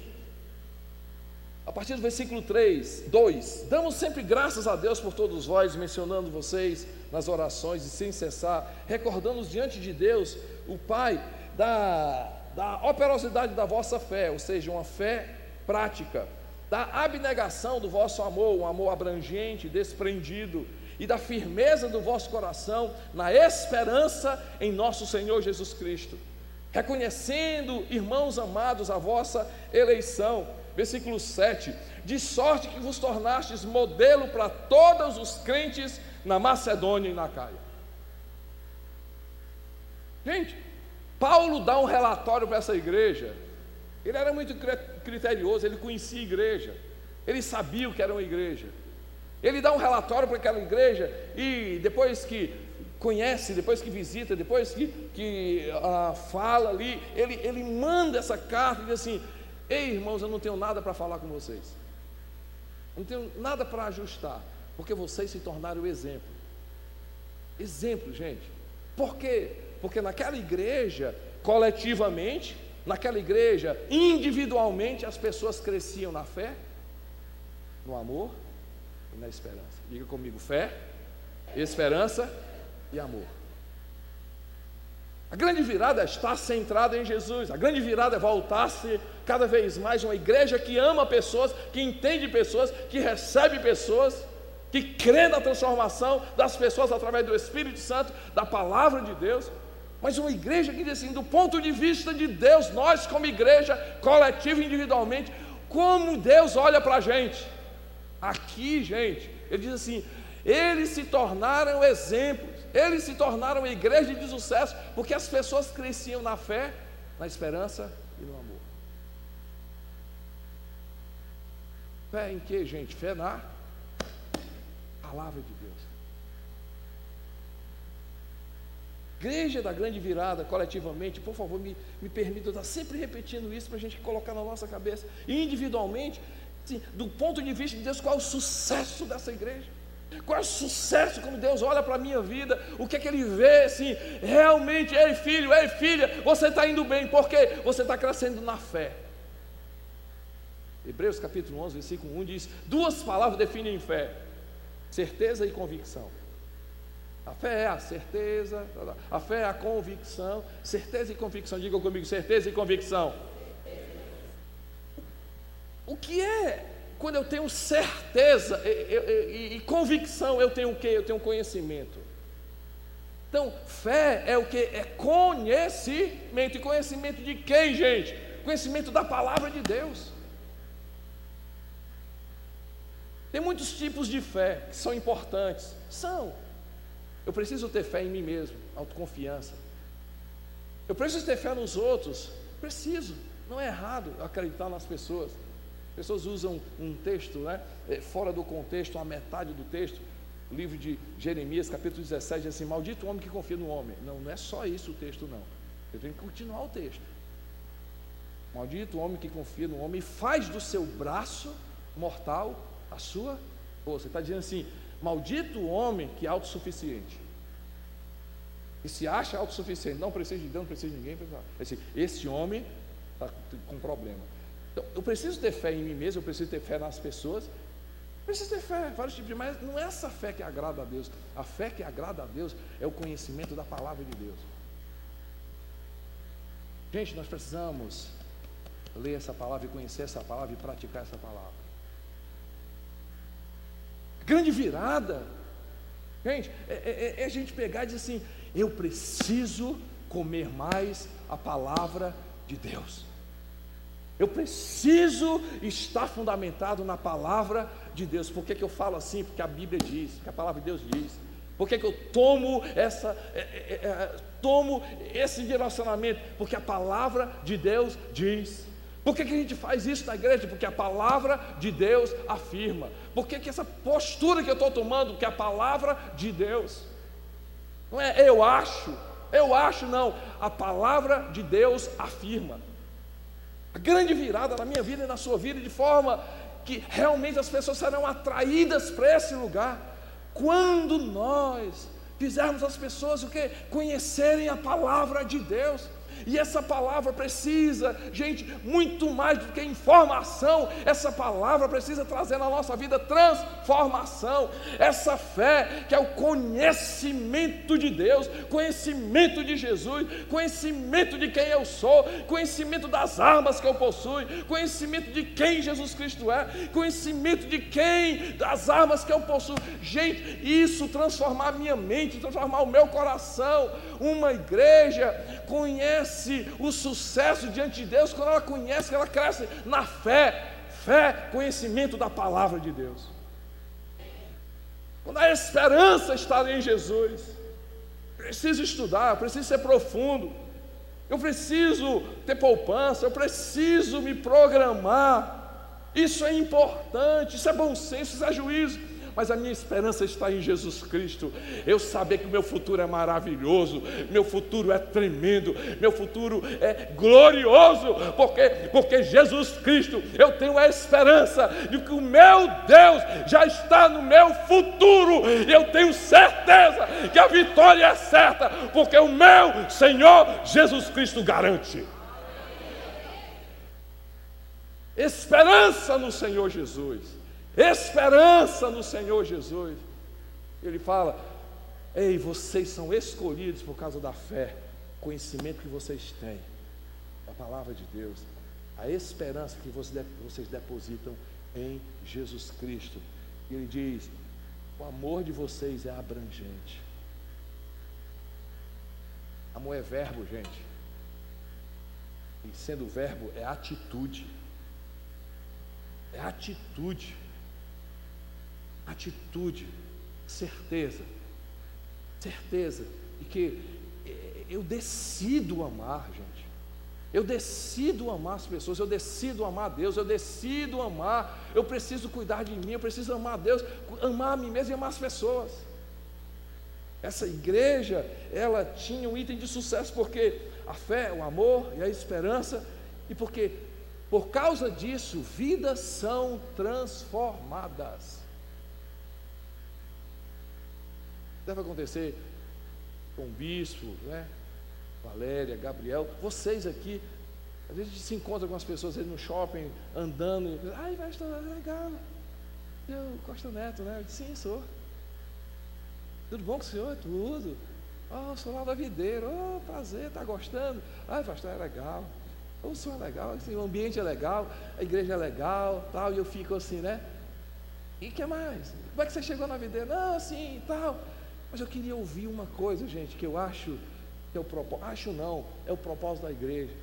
Speaker 2: a partir do versículo 3, 2: Damos sempre graças a Deus por todos vós, mencionando vocês nas orações e sem cessar, recordando diante de Deus, o Pai, da, da operosidade da vossa fé, ou seja, uma fé prática da abnegação do vosso amor, um amor abrangente, desprendido, e da firmeza do vosso coração na esperança em nosso Senhor Jesus Cristo. Reconhecendo, irmãos amados, a vossa eleição. Versículo 7: De sorte que vos tornastes modelo para todos os crentes na Macedônia e na Caia. Gente, Paulo dá um relatório para essa igreja ele era muito criterioso, ele conhecia a igreja, ele sabia o que era uma igreja. Ele dá um relatório para aquela igreja e depois que conhece, depois que visita, depois que, que uh, fala ali, ele, ele manda essa carta e diz assim: Ei irmãos, eu não tenho nada para falar com vocês, não tenho nada para ajustar, porque vocês se tornaram exemplo. Exemplo, gente. Por quê? Porque naquela igreja, coletivamente, naquela igreja, individualmente, as pessoas cresciam na fé, no amor e na esperança. Diga comigo: fé, esperança e amor. A grande virada é está centrada em Jesus. A grande virada é voltar-se cada vez mais uma igreja que ama pessoas, que entende pessoas, que recebe pessoas. que crê na transformação das pessoas através do Espírito Santo, da palavra de Deus. Mas uma igreja que diz assim, do ponto de vista de Deus, nós como igreja, coletiva e individualmente, como Deus olha para a gente. Aqui, gente, ele diz assim: eles se tornaram exemplos, eles se tornaram igreja de sucesso, porque as pessoas cresciam na fé, na esperança e no amor. Fé em que, gente? Fé na palavra de Deus. Igreja da grande virada, coletivamente, por favor, me, me permita estar sempre repetindo isso para a gente colocar na nossa cabeça, individualmente, assim, do ponto de vista de Deus, qual é o sucesso dessa igreja? Qual é o sucesso quando Deus olha para a minha vida? O que é que Ele vê assim? Realmente, ei filho, ei filha, você está indo bem, porque você está crescendo na fé. Hebreus capítulo 11, versículo 1 diz: duas palavras definem fé: certeza e convicção. A fé é a certeza, a fé é a convicção, certeza e convicção. Diga comigo, certeza e convicção. O que é quando eu tenho certeza e, e, e, convicção, eu tenho o que? Eu tenho conhecimento. Então, fé é o que? É conhecimento. E conhecimento de quem, gente? Conhecimento da palavra de Deus. Tem muitos tipos de fé que são importantes. São. Eu preciso ter fé em mim mesmo, autoconfiança. Eu preciso ter fé nos outros. Preciso. Não é errado acreditar nas pessoas. Pessoas usam um texto, né, é, fora do contexto, a metade do texto. O livro de Jeremias, capítulo 17, diz assim: Maldito o homem que confia no homem. Não, não é só isso o texto, não. Eu tenho que continuar o texto. Maldito o homem que confia no homem e faz do seu braço mortal a sua força. Você está dizendo assim: Maldito o homem que é autossuficiente. E se acha autossuficiente, não precisa de Deus, não precisa de ninguém. Assim, esse homem está com problema. Então, eu preciso ter fé em mim mesmo, eu preciso ter fé nas pessoas. Preciso ter fé, vários tipos de, mas não é essa fé que agrada a Deus. A fé que agrada a Deus é o conhecimento da palavra de Deus. Gente, nós precisamos ler essa palavra e conhecer essa palavra e praticar essa palavra grande virada. Gente, é, é, é, a gente pegar e dizer assim: eu preciso comer mais a palavra de Deus. Eu preciso estar fundamentado na palavra de Deus. Por que, que eu falo assim? Porque a Bíblia diz, porque a palavra de Deus diz. Por que, que eu tomo essa, é, é, é, tomo esse direcionamento? Porque a palavra de Deus diz. Por que, que a gente faz isso na igreja? Porque a palavra de Deus afirma. Por que, que essa postura que eu estou tomando? Porque a palavra de Deus. Não é eu acho, eu acho, não. A palavra de Deus afirma. A grande virada na minha vida e na sua vida, de forma que realmente as pessoas serão atraídas para esse lugar. Quando nós fizermos as pessoas o que? Conhecerem a palavra de Deus. E essa palavra precisa, gente, muito mais do que informação, essa palavra precisa trazer na nossa vida transformação. Essa fé que é o conhecimento de Deus, conhecimento de Jesus, conhecimento de quem eu sou, conhecimento das armas que eu possuo, conhecimento de quem Jesus Cristo é, conhecimento de quem, das armas que eu possuo. Gente, isso transformar minha mente, transformar o meu coração. Uma igreja conhece conhece o sucesso diante de Deus, quando ela conhece, que ela cresce na fé, fé, conhecimento da palavra de Deus. Quando a esperança está em Jesus, preciso estudar, preciso ser profundo, eu preciso ter poupança, eu preciso me programar. Isso é importante, isso é bom senso, isso é juízo mas a minha esperança está em Jesus Cristo. Eu saber que o meu futuro é maravilhoso, meu futuro é tremendo, meu futuro é glorioso, porque porque Jesus Cristo, eu tenho a esperança de que o meu Deus já está no meu futuro. E eu tenho certeza que a vitória é certa, porque o meu Senhor Jesus Cristo garante. Esperança no Senhor Jesus esperança no Senhor Jesus. Ele fala: Ei, vocês são escolhidos por causa da fé, conhecimento que vocês têm, a palavra de Deus, a esperança que vocês depositam em Jesus Cristo. Ele diz: O amor de vocês é abrangente. Amor é verbo, gente. E sendo verbo, é atitude. É atitude. Atitude. Certeza. Certeza. E que eh, eu decido amar, gente. Eu decido amar as pessoas, eu decido amar Deus, eu decido amar, eu preciso cuidar de mim, eu preciso amar Deus, amar a mim mesmo e amar as pessoas. Essa igreja, ela tinha um item de sucesso porque a fé, o amor e a esperança, e porque por causa disso, vidas são transformadas. Deve acontecer com o bispo, né? Valéria, Gabriel, vocês aqui, às vezes a gente se encontra com as pessoas aí no shopping, andando, e, ai, vai estar legal. Eu, Costa Neto, né? Eu disse, sim, sou. Tudo bom com o senhor? Tudo. Oh, sou lá da videira. Oh, prazer, está gostando? Ai, pastor, é legal. O senhor é legal, assim, o ambiente é legal, a igreja é legal, tal, e eu fico assim, né? E que mais? Como é que você chegou na videira? Não, assim tal. Mas eu queria ouvir uma coisa, gente, que eu acho que é o propósito. Acho não, é o propósito da igreja.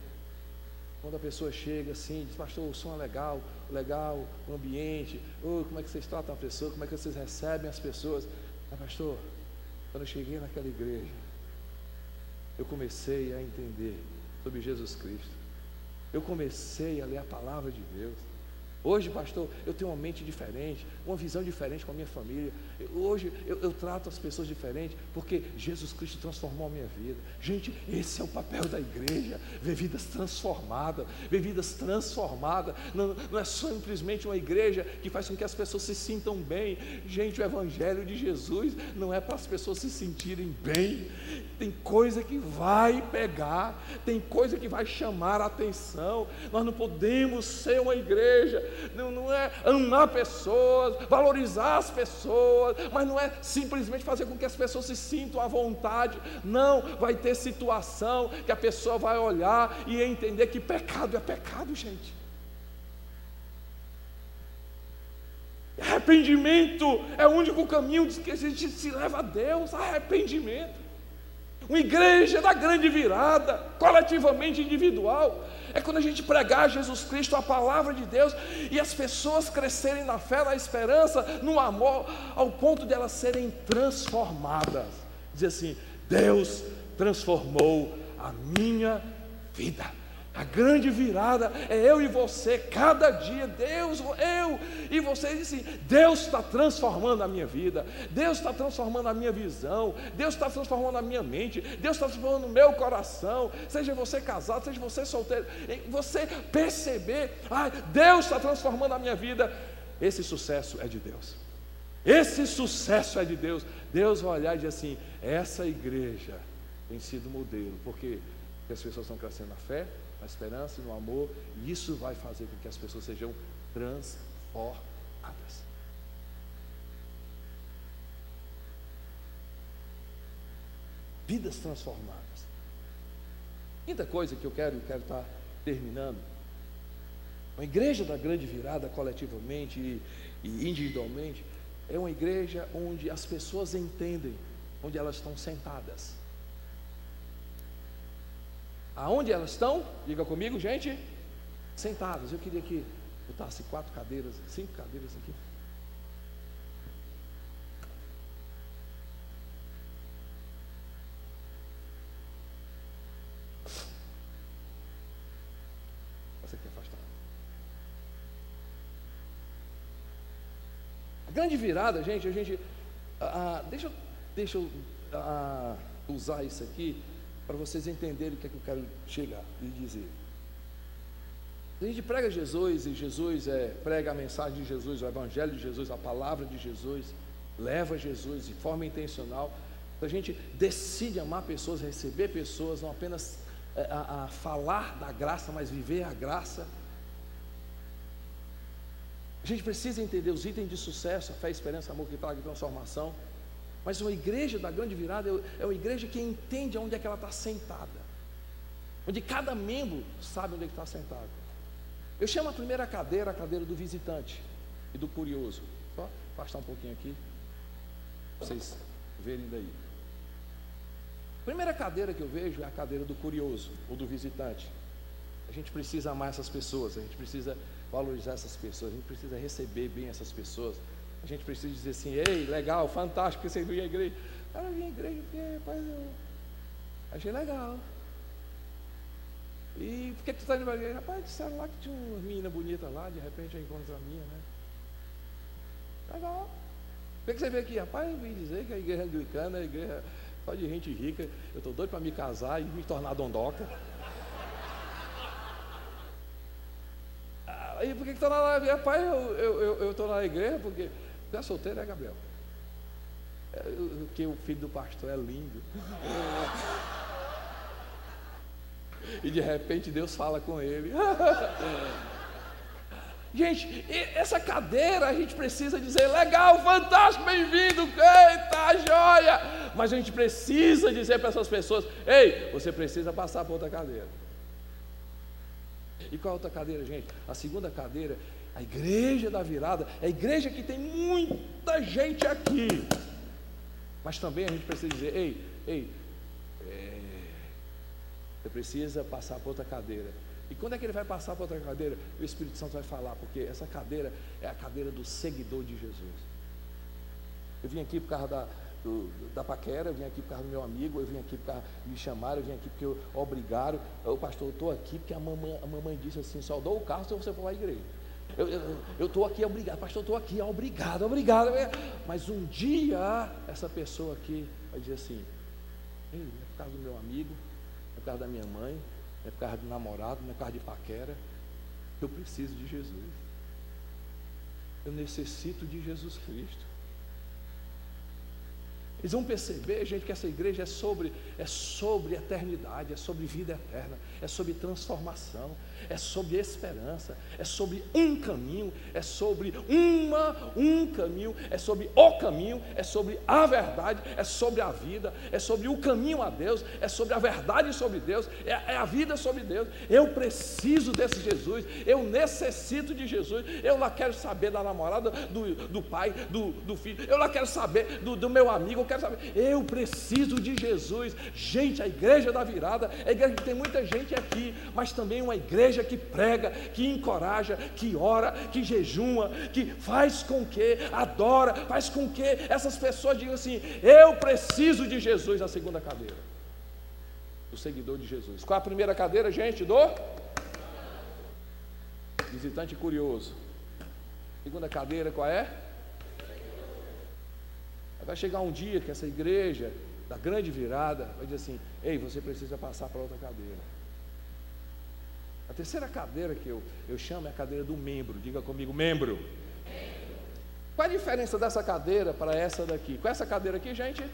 Speaker 2: Quando a pessoa chega assim, diz, pastor, o som é legal, legal, o ambiente, oh, como é que vocês tratam a pessoa, como é que vocês recebem as pessoas. Mas, pastor, quando eu cheguei naquela igreja, eu comecei a entender sobre Jesus Cristo. Eu comecei a ler a palavra de Deus. Hoje, pastor, eu tenho uma mente diferente, uma visão diferente com a minha família. Hoje eu, eu, trato as pessoas diferente, porque Jesus Cristo transformou a minha vida. Gente, esse é o papel da igreja: ver vidas transformadas, ver vidas transformadas. Não, não é simplesmente uma igreja que faz com que as pessoas se sintam bem. Gente, o Evangelho de Jesus não é para as pessoas se sentirem bem. Tem coisa que vai pegar, tem coisa que vai chamar a atenção. Nós não podemos ser uma igreja não, não é amar pessoas, valorizar as pessoas, mas não é simplesmente fazer com que as pessoas se sintam à vontade. Não, vai ter situação que a pessoa vai olhar e entender que pecado é pecado, gente. Arrependimento é o único caminho que a gente se leva a Deus, arrependimento. Uma igreja da grande virada, coletivamente individual, é quando a gente pregar Jesus Cristo, a palavra de Deus, e as pessoas crescerem na fé, na esperança, no amor, ao ponto de elas serem transformadas. Dizer assim: Deus transformou a minha vida. A grande virada é eu e você, cada dia, Deus, eu e você, assim, Deus está transformando a minha vida, Deus está transformando a minha visão, Deus está transformando a minha mente, Deus está transformando o meu coração, seja você casado, seja você solteiro, você perceber, ah, Deus está transformando a minha vida, esse sucesso é de Deus. Esse sucesso é de Deus. Deus vai olhar e dizer assim: essa igreja tem sido modelo, porque as pessoas estão crescendo na fé, na esperança e no amor, e isso vai fazer com que as pessoas sejam transformadas. Vidas transformadas. Quinta coisa que eu quero, eu quero estar terminando. Uma igreja da grande virada, coletivamente e, e individualmente, é uma igreja onde as pessoas entendem onde elas estão sentadas. Aonde elas estão? Diga comigo, gente. Sentadas. Eu queria que botasse quatro cadeiras, cinco cadeiras aqui. Você quer afastar? A grande virada, gente, a gente. Ah, deixa deixa eu ah, usar isso aqui para vocês entenderem o que é que eu quero chegar e dizer. A gente prega Jesus e Jesus é, prega a mensagem de Jesus, o Evangelho de Jesus, a palavra de Jesus, leva Jesus de forma intencional. A gente decide amar pessoas, receber pessoas, não apenas é, a, a falar da graça, mas viver a graça. A gente precisa entender os itens de sucesso, a fé, a esperança, amor que traga transformação. Mas uma igreja da grande virada é uma igreja que entende onde é que ela está sentada. Onde cada membro sabe onde é que está sentado. Eu chamo a primeira cadeira a cadeira do visitante e do curioso. Só afastar um pouquinho aqui. vocês verem daí. Primeira cadeira que eu vejo é a cadeira do curioso ou do visitante. A gente precisa amar essas pessoas, a gente precisa valorizar essas pessoas, a gente precisa receber bem essas pessoas. A gente precisa dizer assim, ei, legal, fantástico que você veio à igreja. Cara, eu vim à igreja porque, rapaz, eu achei legal. E por que, tu está indo para a igreja? Rapaz, disseram lá que tinha uma menina bonita lá, de repente eu encontro a minha, né? Legal. Por que você veio aqui? Rapaz, eu vim dizer que a igreja anglicana é a igreja só de gente rica. Eu estou doido para me casar e me tornar dondoca. Aí por que está na? Rapaz, eu estou na igreja porque. Você é solteiro, é Gabriel? É, porque o filho do pastor é lindo. e de repente Deus fala com ele. Gente, essa cadeira a gente precisa dizer legal, fantástico, bem-vindo, eita, joia. Mas a gente precisa dizer para essas pessoas: ei, você precisa passar para outra cadeira. E qual a outra cadeira, gente? A segunda cadeira, a igreja da virada, é a igreja que tem muita gente aqui. Mas também a gente precisa dizer: ei, ei, é, você precisa passar para outra cadeira. E quando é que ele vai passar para outra cadeira? O Espírito Santo vai falar, porque essa cadeira é a cadeira do seguidor de Jesus. Eu vim aqui por causa da, do, da paquera, eu vim aqui por causa do meu amigo, eu vim aqui por causa, me chamaram, eu vim aqui porque eu, obrigaram. O pastor, eu estou aqui porque a mamãe, a mamãe disse assim, só dou o carro se você for a igreja. Eu estou aqui, obrigado, pastor, estou aqui, obrigado, obrigado. Mas um dia essa pessoa aqui vai dizer assim, é por causa do meu amigo, é por causa da minha mãe, é por causa do namorado, é por causa de paquera. Eu preciso de Jesus. Eu necessito de Jesus Cristo. Eles vão perceber, gente, que essa igreja é sobre, é sobre eternidade, é sobre vida eterna, é sobre transformação, é sobre esperança, é sobre um caminho, é sobre uma, um caminho, é sobre o caminho, é sobre a verdade, é sobre a vida, é sobre o caminho a Deus, é sobre a verdade sobre Deus, é, é a vida sobre Deus. Eu preciso desse Jesus, eu necessito de Jesus, eu lá quero saber da namorada, do, do pai, do, do filho, eu lá quero saber do, do meu amigo, eu quero saber, eu preciso de Jesus. Gente, a igreja da virada, é a igreja que tem muita gente aqui, mas também uma igreja que prega, que encoraja, que ora, que jejuma, que faz com que adora, faz com que essas pessoas digam assim: Eu preciso de Jesus, a segunda cadeira. O seguidor de Jesus. Qual a primeira cadeira, gente? Do visitante curioso. Segunda cadeira, qual é? Vai chegar um dia que essa igreja da grande virada vai dizer assim: Ei, você precisa passar para outra cadeira. A terceira cadeira que eu, eu chamo é a cadeira do membro. Diga comigo, membro. Qual a diferença dessa cadeira para essa daqui? Com essa cadeira aqui, gente?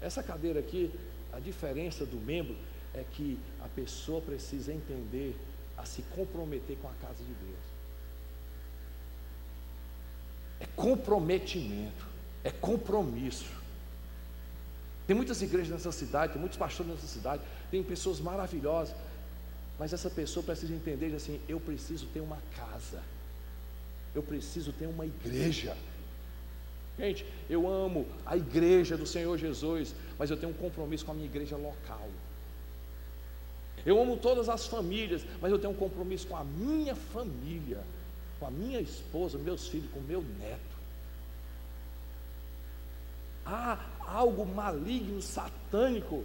Speaker 2: Essa cadeira aqui, a diferença do membro é que a pessoa precisa entender a se comprometer com a casa de Deus. É comprometimento, é compromisso. Tem muitas igrejas nessa cidade, tem muitos pastores nessa cidade, tem pessoas maravilhosas, mas essa pessoa precisa entender assim: eu preciso ter uma casa, eu preciso ter uma igreja. Gente, eu amo a igreja do Senhor Jesus, mas eu tenho um compromisso com a minha igreja local. Eu amo todas as famílias, mas eu tenho um compromisso com a minha família, com a minha esposa, meus filhos, com o meu neto. Há algo maligno, satânico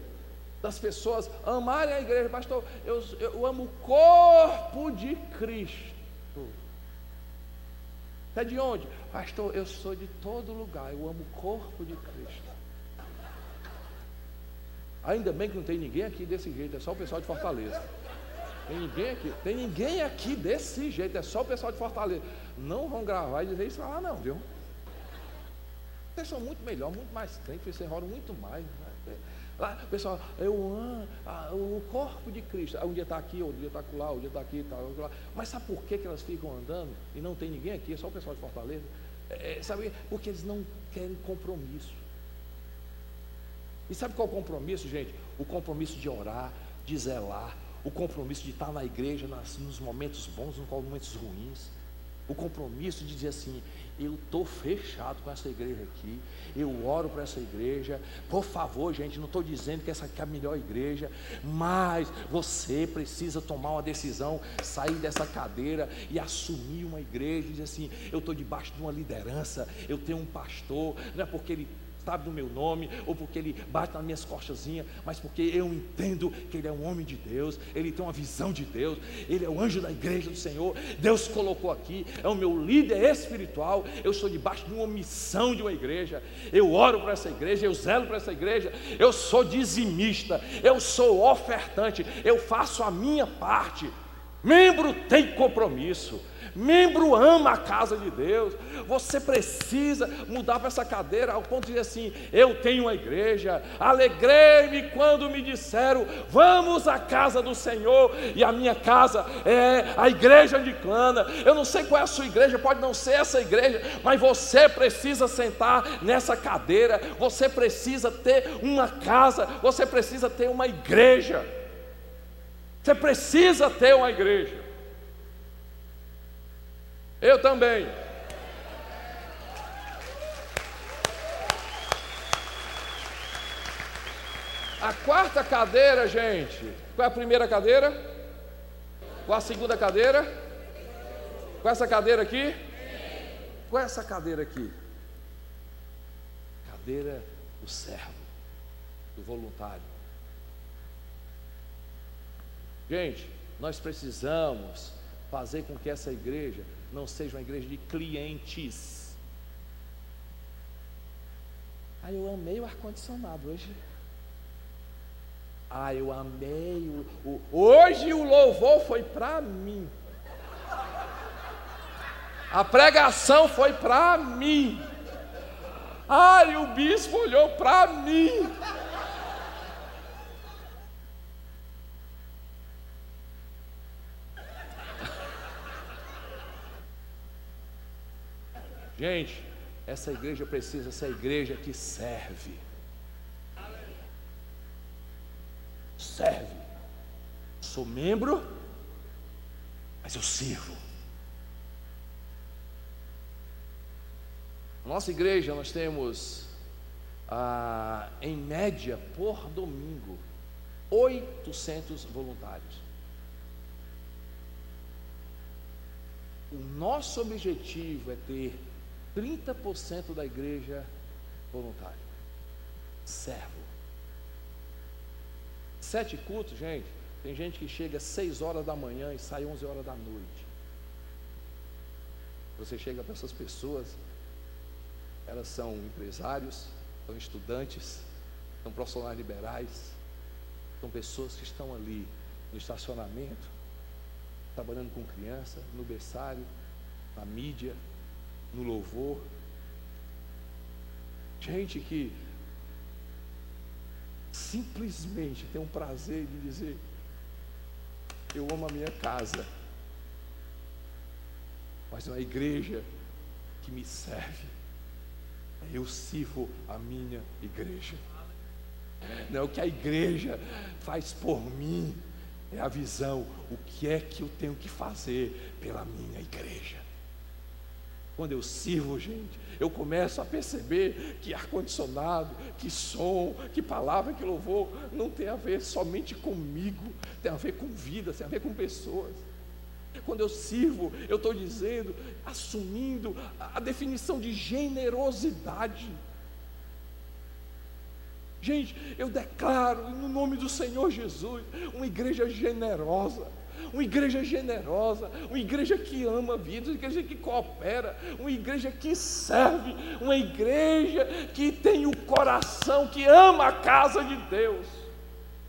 Speaker 2: das pessoas amarem a igreja, pastor, eu, eu amo o corpo de Cristo. É de onde? Pastor, eu sou de todo lugar, eu amo o corpo de Cristo. Ainda bem que não tem ninguém aqui desse jeito, é só o pessoal de Fortaleza. Tem ninguém aqui, tem ninguém aqui desse jeito, é só o pessoal de Fortaleza. Não vão gravar e dizer isso lá não, viu? Vocês são muito melhor, muito mais crentes, vocês rolam muito mais. O pessoal, eu amo ah, o corpo de Cristo. Ah, um dia está aqui, outro dia está lá, um dia está aqui, tá, lá. Mas sabe por que, que elas ficam andando e não tem ninguém aqui? É só o pessoal de Fortaleza. É, é sabe? Porque eles não querem compromisso. E sabe qual é o compromisso, gente? O compromisso de orar, de zelar, o compromisso de estar na igreja nas, nos momentos bons, nos momentos ruins. O compromisso de dizer assim: eu estou fechado com essa igreja aqui, eu oro para essa igreja, por favor, gente, não estou dizendo que essa aqui é a melhor igreja, mas você precisa tomar uma decisão, sair dessa cadeira e assumir uma igreja, e dizer assim, eu estou debaixo de uma liderança, eu tenho um pastor, não é porque ele sabe do meu nome, ou porque ele bate nas minhas costazinhas, mas porque eu entendo que ele é um homem de Deus, ele tem uma visão de Deus, ele é o anjo da igreja do Senhor, Deus colocou aqui, é o meu líder espiritual, eu sou debaixo de uma missão de uma igreja, eu oro para essa igreja, eu zelo para essa igreja, eu sou dizimista, eu sou ofertante, eu faço a minha parte. Membro tem compromisso. Membro ama a casa de Deus. Você precisa mudar para essa cadeira ao ponto de dizer assim: eu tenho uma igreja. Alegrei-me quando me disseram: vamos à casa do Senhor. E a minha casa é a igreja anglicana. Eu não sei qual é a sua igreja, pode não ser essa igreja, mas você precisa sentar nessa cadeira. Você precisa ter uma casa. Você precisa ter uma igreja. Você precisa ter uma igreja. Eu também. A quarta cadeira, gente. Qual é a primeira cadeira? Qual a segunda cadeira? Qual é essa cadeira aqui? Qual é essa cadeira aqui? Cadeira do servo, do voluntário. Gente, nós precisamos fazer com que essa igreja não seja uma igreja de clientes. Ah, eu amei o ar-condicionado hoje. Ah, eu amei o, o hoje o louvor foi para mim. A pregação foi para mim. E o bispo olhou para mim. Gente, essa igreja precisa ser a igreja que serve. Serve. Sou membro, mas eu sirvo. Nossa igreja, nós temos, ah, em média, por domingo, 800 voluntários. O nosso objetivo é ter 30% da igreja voluntária. Servo. Sete cultos, gente. Tem gente que chega às 6 horas da manhã e sai 11 horas da noite. Você chega para essas pessoas, elas são empresários, são estudantes, são profissionais liberais, são pessoas que estão ali no estacionamento, trabalhando com criança, no berçário, na mídia, no louvor. Gente que simplesmente tem um prazer de dizer: Eu amo a minha casa, mas é uma igreja que me serve. Eu sirvo a minha igreja. Não é o que a igreja faz por mim, é a visão, o que é que eu tenho que fazer pela minha igreja. Quando eu sirvo, gente, eu começo a perceber que ar-condicionado, que som, que palavra, que louvor, não tem a ver somente comigo, tem a ver com vida, tem a ver com pessoas. Quando eu sirvo, eu estou dizendo, assumindo a definição de generosidade. Gente, eu declaro no nome do Senhor Jesus uma igreja generosa uma igreja generosa, uma igreja que ama vidas, uma igreja que coopera, uma igreja que serve, uma igreja que tem o coração, que ama a casa de Deus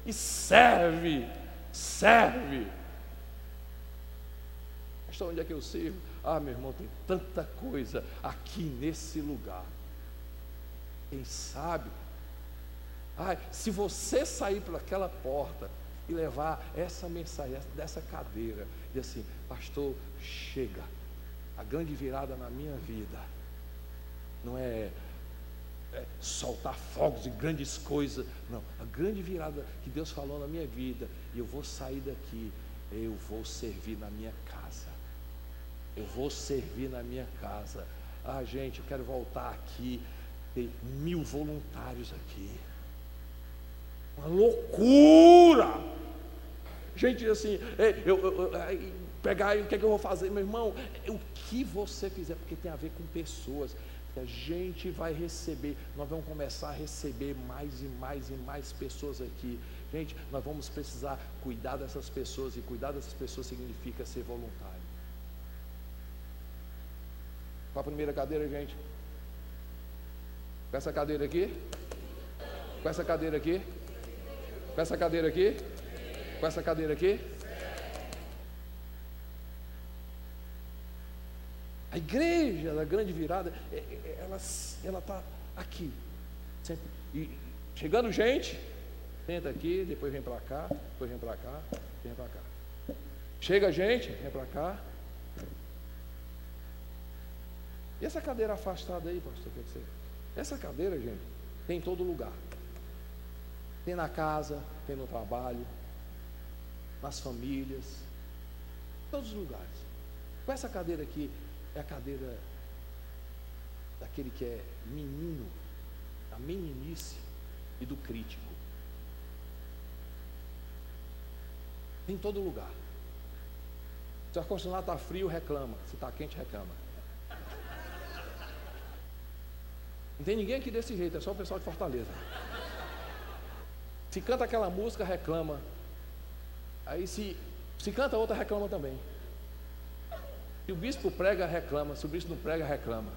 Speaker 2: e serve, serve. Pastor, onde é que eu sirvo? Ah, meu irmão, tem tanta coisa aqui nesse lugar. Quem sabe? Ah, se você sair por aquela porta, e levar essa mensagem dessa cadeira, e assim, pastor, chega. A grande virada na minha vida não é, é soltar fogos e grandes coisas, não. A grande virada que Deus falou na minha vida, e eu vou sair daqui, eu vou servir na minha casa. Eu vou servir na minha casa Ah, gente, eu quero voltar aqui, ter mil voluntários aqui. Uma loucura! Gente, assim, é, eu, eu, eu, pegar o que, é que eu vou fazer, meu irmão? O que você fizer, porque tem a ver com pessoas. A gente vai receber, nós vamos começar a receber mais e mais e mais pessoas aqui. Gente, nós vamos precisar cuidar dessas pessoas, e cuidar dessas pessoas significa ser voluntário. Qual a primeira cadeira, gente? Com essa cadeira aqui? Com essa cadeira aqui? Com essa cadeira aqui? Com essa cadeira aqui? A igreja da grande virada, é, é, ela está aqui. Sempre. E chegando gente, senta aqui, depois vem para cá, depois vem para cá, vem para cá. Chega gente, vem para cá. E essa cadeira afastada aí, pastor? Quer dizer, essa cadeira, gente, tem em todo lugar. Tem na casa, tem no trabalho, nas famílias, em todos os lugares. Com essa cadeira aqui, é a cadeira daquele que é menino, da meninice e do crítico. Em todo lugar. Se o ar-condicionado está frio, reclama. Se está quente, reclama. Não tem ninguém aqui desse jeito, é só o pessoal de Fortaleza. Se canta aquela música, reclama. Aí se, se canta outra, reclama também. Se o bispo prega, reclama. Se o bispo não prega, reclama.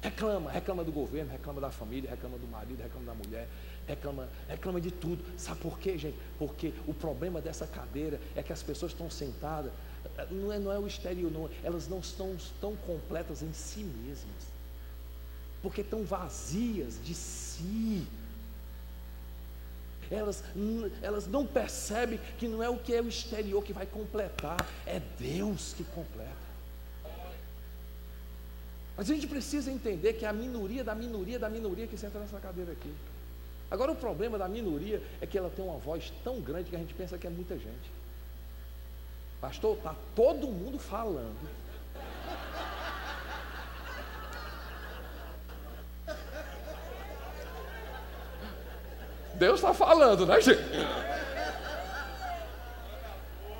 Speaker 2: Reclama, reclama do governo, reclama da família, reclama do marido, reclama da mulher, reclama, reclama de tudo. Sabe por quê, gente? Porque o problema dessa cadeira é que as pessoas estão sentadas, não é, não é o exterior, não, elas não estão tão completas em si mesmas porque estão vazias de si. Elas, elas não percebem que não é o que é o exterior que vai completar, é Deus que completa. Mas a gente precisa entender que é a minoria da minoria da minoria que senta nessa cadeira aqui. Agora o problema da minoria é que ela tem uma voz tão grande que a gente pensa que é muita gente. Pastor, está todo mundo falando. Deus está falando, né, gente?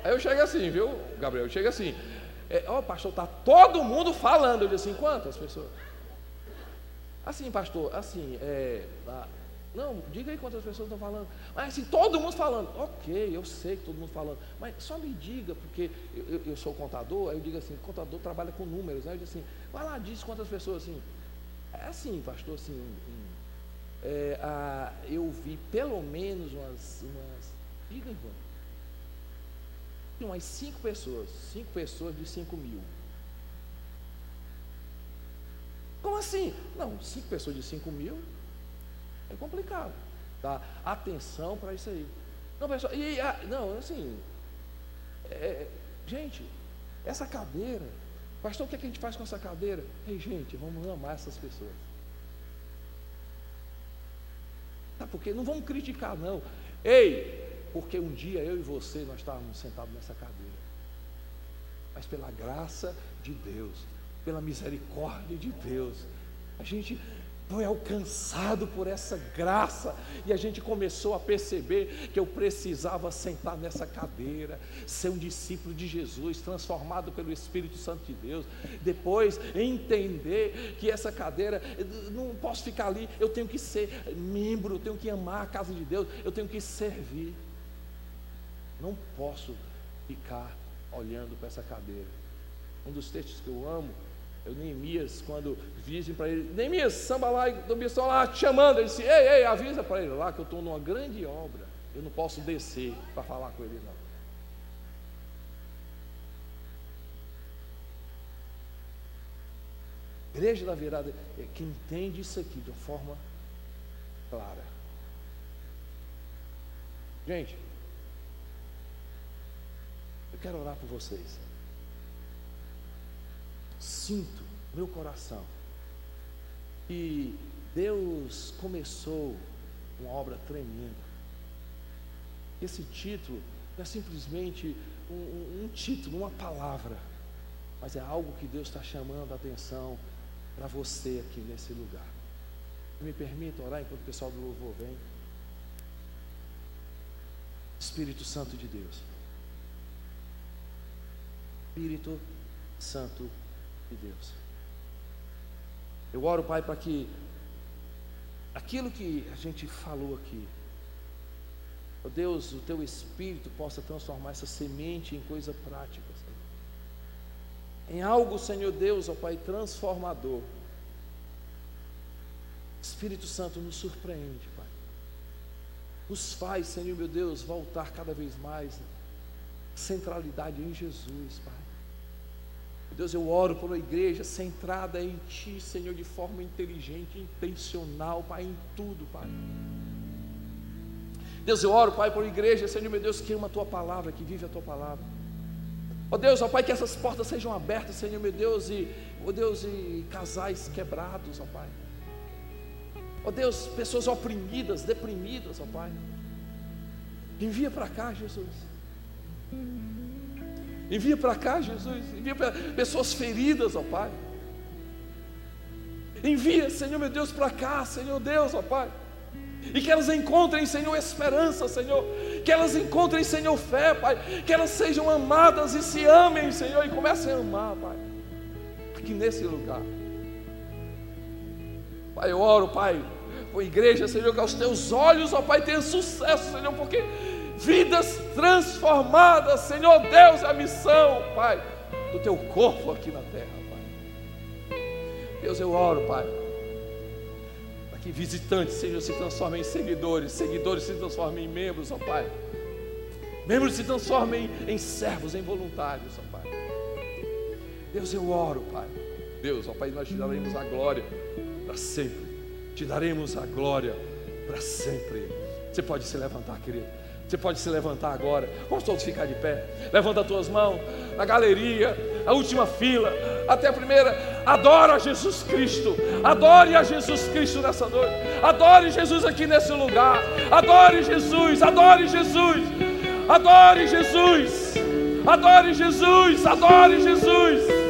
Speaker 2: Aí eu chego assim, viu, Gabriel? Eu chego assim, é, ó, pastor, está todo mundo falando. Eu disse assim, quantas pessoas? Assim, pastor, assim, é, ah, não, diga aí quantas pessoas estão falando. Mas assim, todo mundo falando. Ok, eu sei que todo mundo falando. Mas só me diga, porque eu, eu sou contador, aí eu digo assim, contador trabalha com números, né? Eu digo assim, vai lá, diz quantas pessoas assim. É assim, pastor, assim, um, é, a, eu vi pelo menos umas, umas diga irmão, umas cinco pessoas, cinco pessoas de cinco mil. Como assim? Não, cinco pessoas de cinco mil é complicado. Tá? Atenção para isso aí. Não, pessoal, e, a, não, assim, é, gente, essa cadeira, pastor, o que, é que a gente faz com essa cadeira? Ei, gente, vamos amar essas pessoas. Sabe por quê? Não vamos criticar, não. Ei, porque um dia eu e você nós estávamos sentados nessa cadeira. Mas pela graça de Deus, pela misericórdia de Deus, a gente foi alcançado por essa graça e a gente começou a perceber que eu precisava sentar nessa cadeira, ser um discípulo de Jesus, transformado pelo Espírito Santo de Deus. Depois entender que essa cadeira, não posso ficar ali, eu tenho que ser membro, eu tenho que amar a casa de Deus, eu tenho que servir. Não posso ficar olhando para essa cadeira. Um dos textos que eu amo eu, Neemias, quando dizem para ele, Neemias, samba lá, do estão lá te chamando, ele disse, ei, ei, avisa para ele lá que eu estou numa grande obra, eu não posso descer para falar com ele não. Igreja da virada é que entende isso aqui de uma forma clara. Gente, eu quero orar por vocês sinto meu coração que Deus começou uma obra tremenda. Esse título não é simplesmente um, um título, uma palavra, mas é algo que Deus está chamando a atenção para você aqui nesse lugar. Me permita orar enquanto o pessoal do louvor vem. Espírito Santo de Deus. Espírito Santo de Deus. Eu oro, Pai, para que aquilo que a gente falou aqui, oh Deus, o teu Espírito possa transformar essa semente em coisa prática, Senhor. em algo, Senhor Deus, ó Pai, transformador. Espírito Santo nos surpreende, Pai. Nos faz, Senhor meu Deus, voltar cada vez mais centralidade em Jesus, Pai. Deus, eu oro por uma igreja centrada em Ti, Senhor, de forma inteligente, intencional, Pai, em tudo, Pai. Deus, eu oro, Pai, por uma igreja, Senhor, meu Deus, que ama a Tua palavra, que vive a Tua palavra. Ó Deus, ó Pai, que essas portas sejam abertas, Senhor, meu Deus, e, ó Deus, e casais quebrados, ó Pai. Ó Deus, pessoas oprimidas, deprimidas, ó Pai. Envia para cá, Jesus. Envia para cá, Jesus. Envia para pessoas feridas, ó Pai. Envia, Senhor meu Deus, para cá, Senhor Deus, ó Pai. E que elas encontrem, Senhor, esperança, Senhor. Que elas encontrem, Senhor, fé, Pai. Que elas sejam amadas e se amem, Senhor, e comecem a amar, Pai. Aqui nesse lugar. Pai, eu oro, Pai, por igreja, Senhor, que aos teus olhos, ó Pai, tenha sucesso, Senhor, porque vidas transformadas, Senhor Deus, a missão, Pai, do teu corpo aqui na terra, Pai. Deus, eu oro, Pai, para que visitantes, Senhor, se transformem em seguidores, seguidores se transformem em membros, ó Pai. Membros se transformem em servos, em voluntários, ó Pai. Deus, eu oro, Pai. Deus, ó Pai, nós te daremos a glória para sempre. Te daremos a glória para sempre. Você pode se levantar, querido. Você pode se levantar agora. Vamos todos ficar de pé. Levanta as tuas mãos. Na galeria, a última fila, até a primeira. Adora Jesus Cristo. Adore a Jesus Cristo nessa noite. Adore Jesus aqui nesse lugar. Adore Jesus. Adore Jesus. Adore Jesus. Adore Jesus. Adore Jesus.